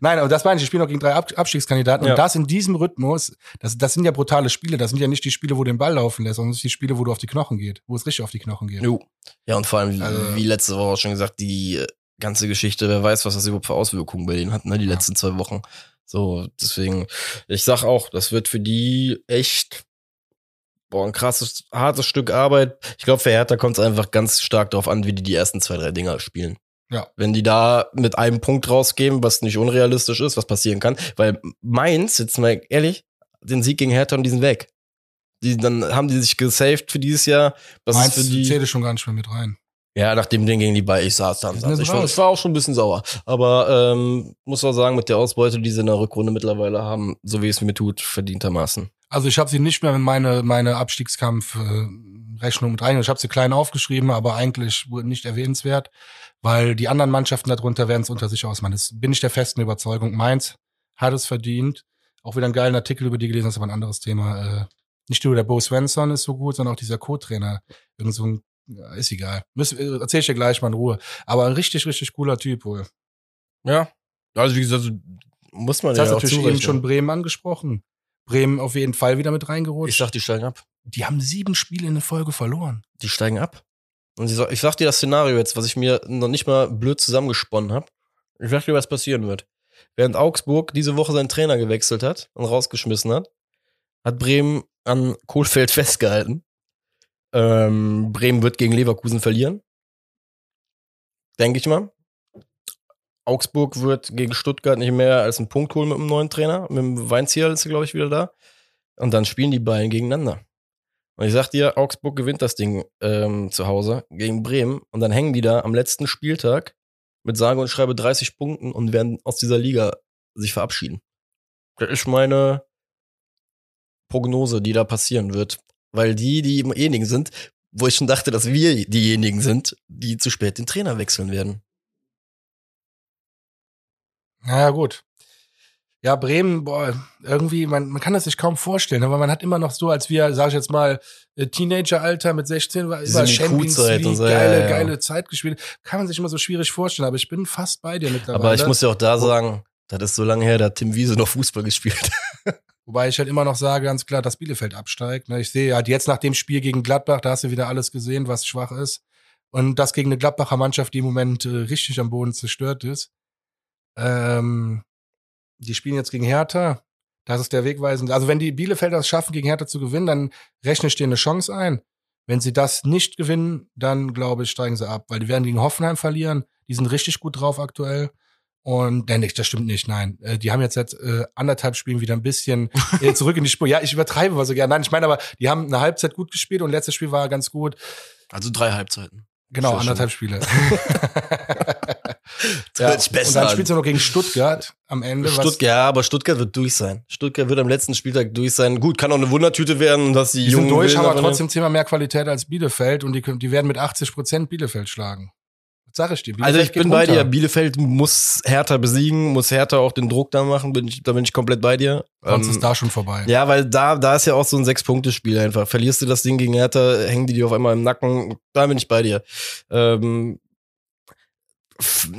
Nein, aber das meine ich, die spielen noch gegen drei Ab Abstiegskandidaten. Ja. Und das in diesem Rhythmus, das, das sind ja brutale Spiele. Das sind ja nicht die Spiele, wo du den Ball laufen lässt, sondern das sind die Spiele, wo du auf die Knochen geht, wo es richtig auf die Knochen geht. Jo. Ja, und vor allem, Also- wie letzte Woche auch schon gesagt, die äh, ganze Geschichte, wer weiß, was das überhaupt für Auswirkungen bei denen hat, ne, die Ja. letzten zwei Wochen. So, deswegen, ich sag auch, das wird für die echt boah, ein krasses, hartes Stück Arbeit. Ich glaube, für Hertha kommt es einfach ganz stark darauf an, wie die die ersten zwei, drei Dinger spielen. Ja. Wenn die da mit einem Punkt rausgeben, was nicht unrealistisch ist, was passieren kann, weil Mainz, jetzt mal ehrlich, den Sieg gegen Hertha und die sind weg. Die, dann haben die sich gesaved für dieses Jahr. Das Mainz ist für die. zähle schon gar nicht mehr mit rein. Ja, nach dem Ding gegen die bei ich saß dann. Jetzt Ich war, ich war auch schon ein bisschen sauer. Aber ähm, muss auch sagen, mit der Ausbeute, die sie in der Rückrunde mittlerweile haben, so wie es mir tut, verdientermaßen. Also ich habe sie nicht mehr in meine, meine Abstiegskampf-Rechnung mit rein. Ich habe sie klein aufgeschrieben, aber eigentlich nicht erwähnenswert, weil die anderen Mannschaften darunter werden es unter sich ausmachen. Das bin ich der festen Überzeugung. Mainz hat es verdient. Auch wieder einen geilen Artikel über die gelesen, das ist aber ein anderes Thema. Äh, nicht nur der Bo Svensson ist so gut, sondern auch dieser Co-Trainer. Irgend so ein, ist egal. Äh, erzähl ich dir gleich mal in Ruhe. Aber ein richtig, richtig cooler Typ wohl. Ja. Also wie gesagt, muss man Jetzt ja hast du auch natürlich eben schon Bremen angesprochen. Bremen auf jeden Fall wieder mit reingerutscht. Ich sag, die steigen ab. die haben sieben Spiele in Folge verloren. Die steigen ab. Und ich sag, ich sag dir das Szenario jetzt, was ich mir noch nicht mal blöd zusammengesponnen habe. Ich sag dir, was passieren wird. Während Augsburg diese Woche seinen Trainer gewechselt hat und rausgeschmissen hat, hat Bremen an Kohlfeld [LAUGHS] festgehalten. Ähm, Bremen wird gegen Leverkusen verlieren. Denke ich mal. Augsburg wird gegen Stuttgart nicht mehr als einen Punkt holen mit dem neuen Trainer. Mit dem Weinzierl ist er, glaube ich, wieder da. Und dann spielen die beiden gegeneinander. Und ich sag dir, Augsburg gewinnt das Ding ähm, zu Hause gegen Bremen. Und dann hängen die da am letzten Spieltag mit sage und schreibe 30 Punkten und werden aus dieser Liga sich verabschieden. Das ist meine Prognose, die da passieren wird. Weil die diejenigen sind, wo ich schon dachte, dass wir diejenigen sind, die zu spät den Trainer wechseln werden. Naja, gut. Ja, Bremen, boah, irgendwie, man, man kann das sich kaum vorstellen, aber man hat immer noch so, als wir, sag ich jetzt mal, äh, Teenageralter mit 16 war über Champions League, so, geile, ja, ja. geile Zeit gespielt. Kann man sich immer so schwierig vorstellen, aber ich bin fast bei dir mittlerweile. Aber ich muss ja auch da sagen, das ist so lange her, da hat Tim Wiese noch Fußball gespielt. [LAUGHS] Wobei ich halt immer noch sage, ganz klar, dass Bielefeld absteigt. ne? Ich sehe halt jetzt nach dem Spiel gegen Gladbach, da hast du wieder alles gesehen, was schwach ist. Und das gegen eine Gladbacher Mannschaft, die im Moment äh, richtig am Boden zerstört ist. Ähm, die spielen jetzt gegen Hertha. Das ist der Wegweisende. Also wenn die Bielefelder es schaffen, gegen Hertha zu gewinnen, dann rechne ich dir eine Chance ein. Wenn sie das nicht gewinnen, dann glaube ich, steigen sie ab, weil die werden gegen Hoffenheim verlieren. Die sind richtig gut drauf aktuell. Und nein, nicht, das stimmt nicht, nein. Äh, Die haben jetzt seit äh, anderthalb Spielen wieder ein bisschen [LAUGHS] äh, zurück in die Spur. Ja, ich übertreibe mal so gerne. Nein, ich meine aber, die haben eine Halbzeit gut gespielt und letztes Spiel war ganz gut. Also drei Halbzeiten. Genau, Sehr schön. anderthalb Spiele. [LAUGHS] [LAUGHS] Ja, besser und dann an. spielst du noch gegen Stuttgart am Ende. Stuttgart, ja, aber Stuttgart wird durch sein. Stuttgart wird am letzten Spieltag durch sein. Gut, kann auch eine Wundertüte werden, dass die, Die Jungen sind durch, Willen haben aber trotzdem zehnmal mehr Qualität als Bielefeld und die, die werden mit 80 Prozent Bielefeld schlagen. Sag ich dir. Also ich bin bei dir. Bielefeld muss Hertha besiegen, muss Hertha auch den Druck da machen. Bin ich, da bin ich komplett bei dir. Sonst Ähm, ist da schon vorbei. Ja, weil da, da ist ja auch so ein Sechs-Punkte-Spiel einfach. Verlierst du das Ding gegen Hertha, hängen die dir auf einmal im Nacken. Da bin ich bei dir. Ähm,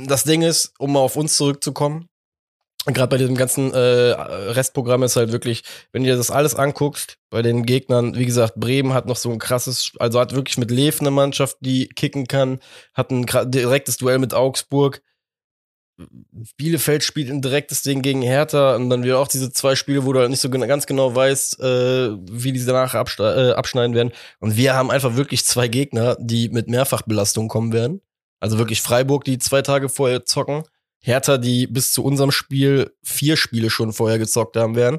das Ding ist, um mal auf uns zurückzukommen, gerade bei diesem ganzen äh, Restprogramm ist halt wirklich, wenn dir das alles anguckst, bei den Gegnern, wie gesagt, Bremen hat noch so ein krasses, also hat wirklich mit Lev eine Mannschaft, die kicken kann, hat ein direktes Duell mit Augsburg. Bielefeld spielt ein direktes Ding gegen Hertha und dann wieder auch diese zwei Spiele, wo du halt nicht so ganz genau weißt, äh, wie die danach äh, abschneiden werden. Und wir haben einfach wirklich zwei Gegner, die mit Mehrfachbelastung kommen werden. Also wirklich Freiburg, die zwei Tage vorher zocken. Hertha, die bis zu unserem Spiel vier Spiele schon vorher gezockt haben werden.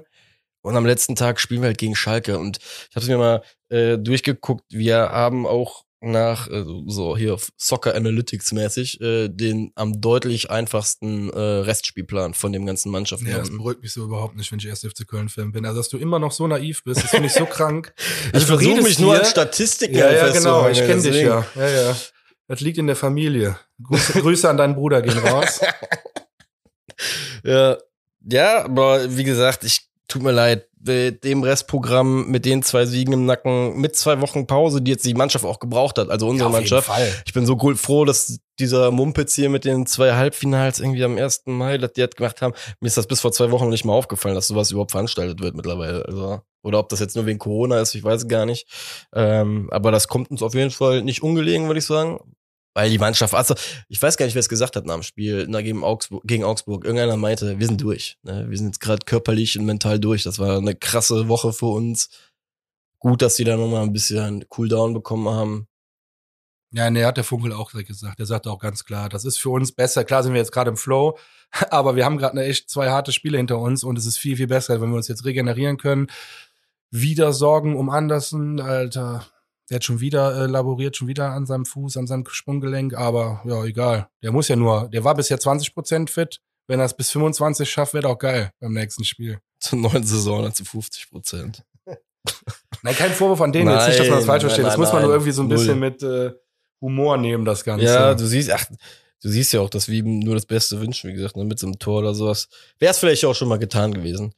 Und am letzten Tag spielen wir halt gegen Schalke. Und ich habe es mir mal äh, durchgeguckt. Wir haben auch nach äh, so hier auf Soccer Analytics mäßig äh, den am deutlich einfachsten äh, Restspielplan von dem ganzen Mannschaften. Ja, das beruhigt mich so überhaupt nicht, wenn ich erst FC Köln-Fan bin. Also, dass du immer noch so naiv bist, das finde ich so [LAUGHS] krank. ich Also, du versuche mich nur hier- an Statistiken Ja, ja, genau, ich kenne dich ja. Ja, ja. Das liegt in der Familie. Grüße, Grüße an deinen Bruder gehen raus. [LAUGHS] Ja, ja, aber wie gesagt, ich tut mir leid, mit dem Restprogramm, mit den zwei Siegen im Nacken, mit zwei Wochen Pause, die jetzt die Mannschaft auch gebraucht hat, also unsere Ja, auf jeden Mannschaft. Fall. Ich bin so cool froh, dass dieser Mumpitz hier mit den zwei Halbfinals irgendwie am 1. Mai, dass die das gemacht haben. Mir ist das bis vor zwei Wochen noch nicht mal aufgefallen, dass sowas überhaupt veranstaltet wird mittlerweile. Also, oder ob das jetzt nur wegen Corona ist, ich weiß es gar nicht. Ähm, aber das kommt uns auf jeden Fall nicht ungelegen, würde ich sagen. Weil die Mannschaft, also ich weiß gar nicht, wer es gesagt hat nach dem Spiel na, gegen, Augsburg, gegen Augsburg. Irgendeiner meinte, wir sind durch. Ne? Wir sind jetzt gerade körperlich und mental durch. Das war eine krasse Woche für uns. Gut, dass die da nochmal ein bisschen Cooldown bekommen haben. Ja, nee, hat der Funkel auch gesagt. Der sagte auch ganz klar, das ist für uns besser. Klar sind wir jetzt gerade im Flow, [LAUGHS] aber wir haben gerade echt zwei harte Spiele hinter uns und es ist viel, viel besser, wenn wir uns jetzt regenerieren können. Wieder Sorgen um Andersen, Alter. Der hat schon wieder äh, laboriert, schon wieder an seinem Fuß, an seinem Sprunggelenk, aber ja, egal. Der muss ja nur, der war bisher 20 Prozent fit. Wenn er es bis 25 schafft, wird auch geil beim nächsten Spiel. Zur neuen Saison dann zu 50 Prozent. [LAUGHS] Nein, kein Vorwurf an denen jetzt nicht, dass man das falsch Nein, versteht. Das nein, muss man nur nein. irgendwie so ein Null. bisschen mit äh, Humor nehmen, das Ganze. Ja, du siehst, ach, du siehst ja auch, dass wir ihm nur das Beste wünschen, wie gesagt, ne, mit so einem Tor oder sowas. Wäre es vielleicht auch schon mal getan gewesen.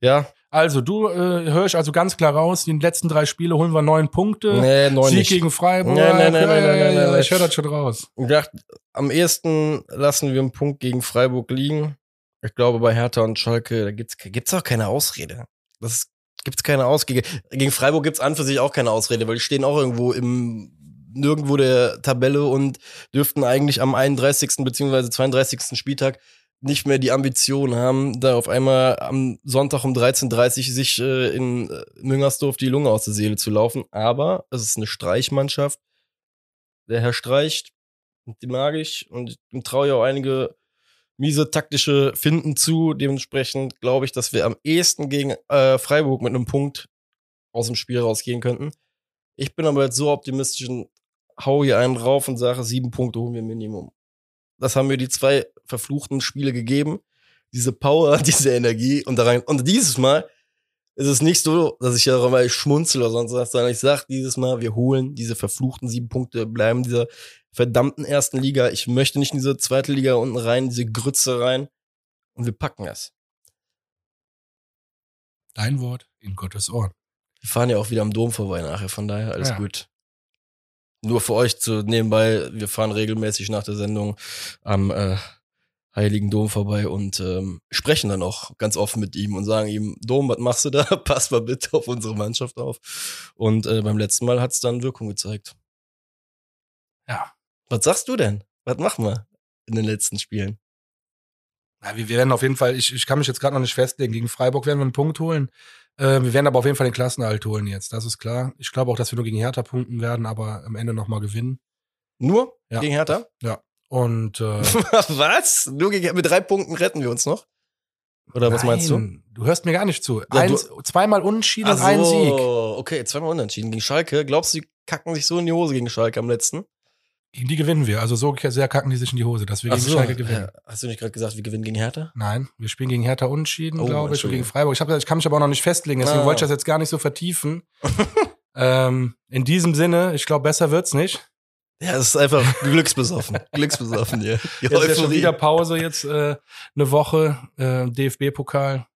Ja, Also, du äh, höre ich also ganz klar raus, die letzten drei Spiele holen wir neun Punkte. nee, neun Sieg nicht. gegen Freiburg. Nee, nee, nee, Ja, nee, ja, nee, ja, nee, ja, nee. Ich höre das schon raus. Ich dachte, am ehesten lassen wir einen Punkt gegen Freiburg liegen. Ich glaube, bei Hertha und Schalke, da gibt's, gibt's auch keine Ausrede. Das Gibt's keine Ausrede. Gegen Freiburg gibt's an für sich auch keine Ausrede, weil die stehen auch irgendwo im nirgendwo der Tabelle und dürften eigentlich am 31. beziehungsweise 32. Spieltag nicht mehr die Ambition haben, da auf einmal am Sonntag um 13.30 Uhr sich äh, in äh, Müngersdorf die Lunge aus der Seele zu laufen. Aber es ist eine Streichmannschaft. Der Herr streicht, die mag ich und ihm traue ja auch einige miese taktische Finden zu. Dementsprechend glaube ich, dass wir am ehesten gegen äh, Freiburg mit einem Punkt aus dem Spiel rausgehen könnten. Ich bin aber jetzt so optimistisch und hau hier einen rauf und sage, sieben Punkte holen wir Minimum. Das haben mir die zwei verfluchten Spiele gegeben. Diese Power, [LAUGHS] diese Energie und da rein. Und dieses Mal ist es nicht so, dass ich ja auch mal schmunzel oder sonst was, sondern ich sag dieses Mal, wir holen diese verfluchten sieben Punkte, bleiben dieser verdammten ersten Liga. Ich möchte nicht in diese zweite Liga unten rein, diese Grütze rein. Und wir packen es. Dein Wort in Gottes Ohren. Wir fahren ja auch wieder am Dom vorbei nachher, von daher alles Ja. gut. Nur für euch zu nebenbei, wir fahren regelmäßig nach der Sendung am äh, Heiligen Dom vorbei und ähm, sprechen dann auch ganz offen mit ihm und sagen ihm, Dom, was machst du da? [LAUGHS] Pass mal bitte auf unsere Mannschaft auf. Und äh, beim letzten Mal hat's dann Wirkung gezeigt. Ja. Was sagst du denn? Was machen wir in den letzten Spielen? Ja, wir werden auf jeden Fall, ich, ich kann mich jetzt gerade noch nicht festlegen, gegen Freiburg werden wir einen Punkt holen. Äh, wir werden aber auf jeden Fall den Klassenerhalt holen jetzt, das ist klar. Ich glaube auch, dass wir nur gegen Hertha punkten werden, aber am Ende nochmal gewinnen. Nur Ja. gegen Hertha? Und äh, [LAUGHS] was? Nur gegen, mit drei Punkten retten wir uns noch? Oder was meinst du? nein, Du hörst mir gar nicht zu. Ja, Eins, zweimal Unentschieden und Ach ein so, Sieg. Okay, zweimal unentschieden gegen Schalke. Glaubst du, die kacken sich so in die Hose gegen Schalke am letzten? Gegen die gewinnen wir. Also so sehr kacken die sich in die Hose, dass wir Ach gegen so, Schalke gewinnen. ja. Hast du nicht gerade gesagt, wir gewinnen gegen Hertha? Nein, wir spielen gegen Hertha unentschieden, Oh, glaube ich, und gegen Freiburg. Ich, hab, ich kann mich aber auch noch nicht festlegen, deswegen Ah. wollte ich das jetzt gar nicht so vertiefen. [LAUGHS] ähm, in diesem Sinne, ich glaube, besser wird's nicht. Ja, es ist einfach glücksbesoffen. [LAUGHS] glücksbesoffen hier. Die Jetzt ist ja schon wieder Pause, jetzt äh, eine Woche, äh, DFB-Pokal.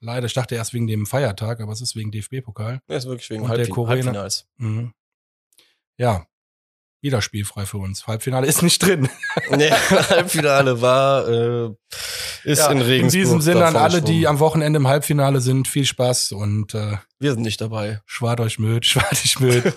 Leider, ich dachte erst wegen dem Feiertag, aber es ist wegen DFB-Pokal. Ja, ist wirklich wegen Und der Halbfin Corona- Halbfinals. Mhm. Ja, wieder spielfrei für uns. Halbfinale ist nicht drin. [LAUGHS] Nee, Halbfinale war, äh, ist Ja, in in Regensburg. diesem Sinne an alle, die am Wochenende im Halbfinale sind, viel Spaß und äh, Wir sind nicht dabei. schwart euch Möd, [LAUGHS] schwart euch Möd.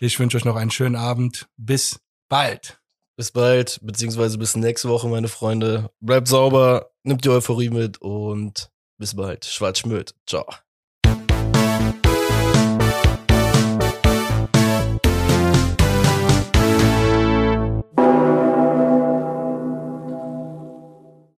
Ich wünsche euch noch einen schönen Abend. Bis bald. Bis bald, beziehungsweise bis nächste Woche, meine Freunde. Bleibt sauber, nimmt die Euphorie mit und bis bald. Schwarz Schmöd. Ciao.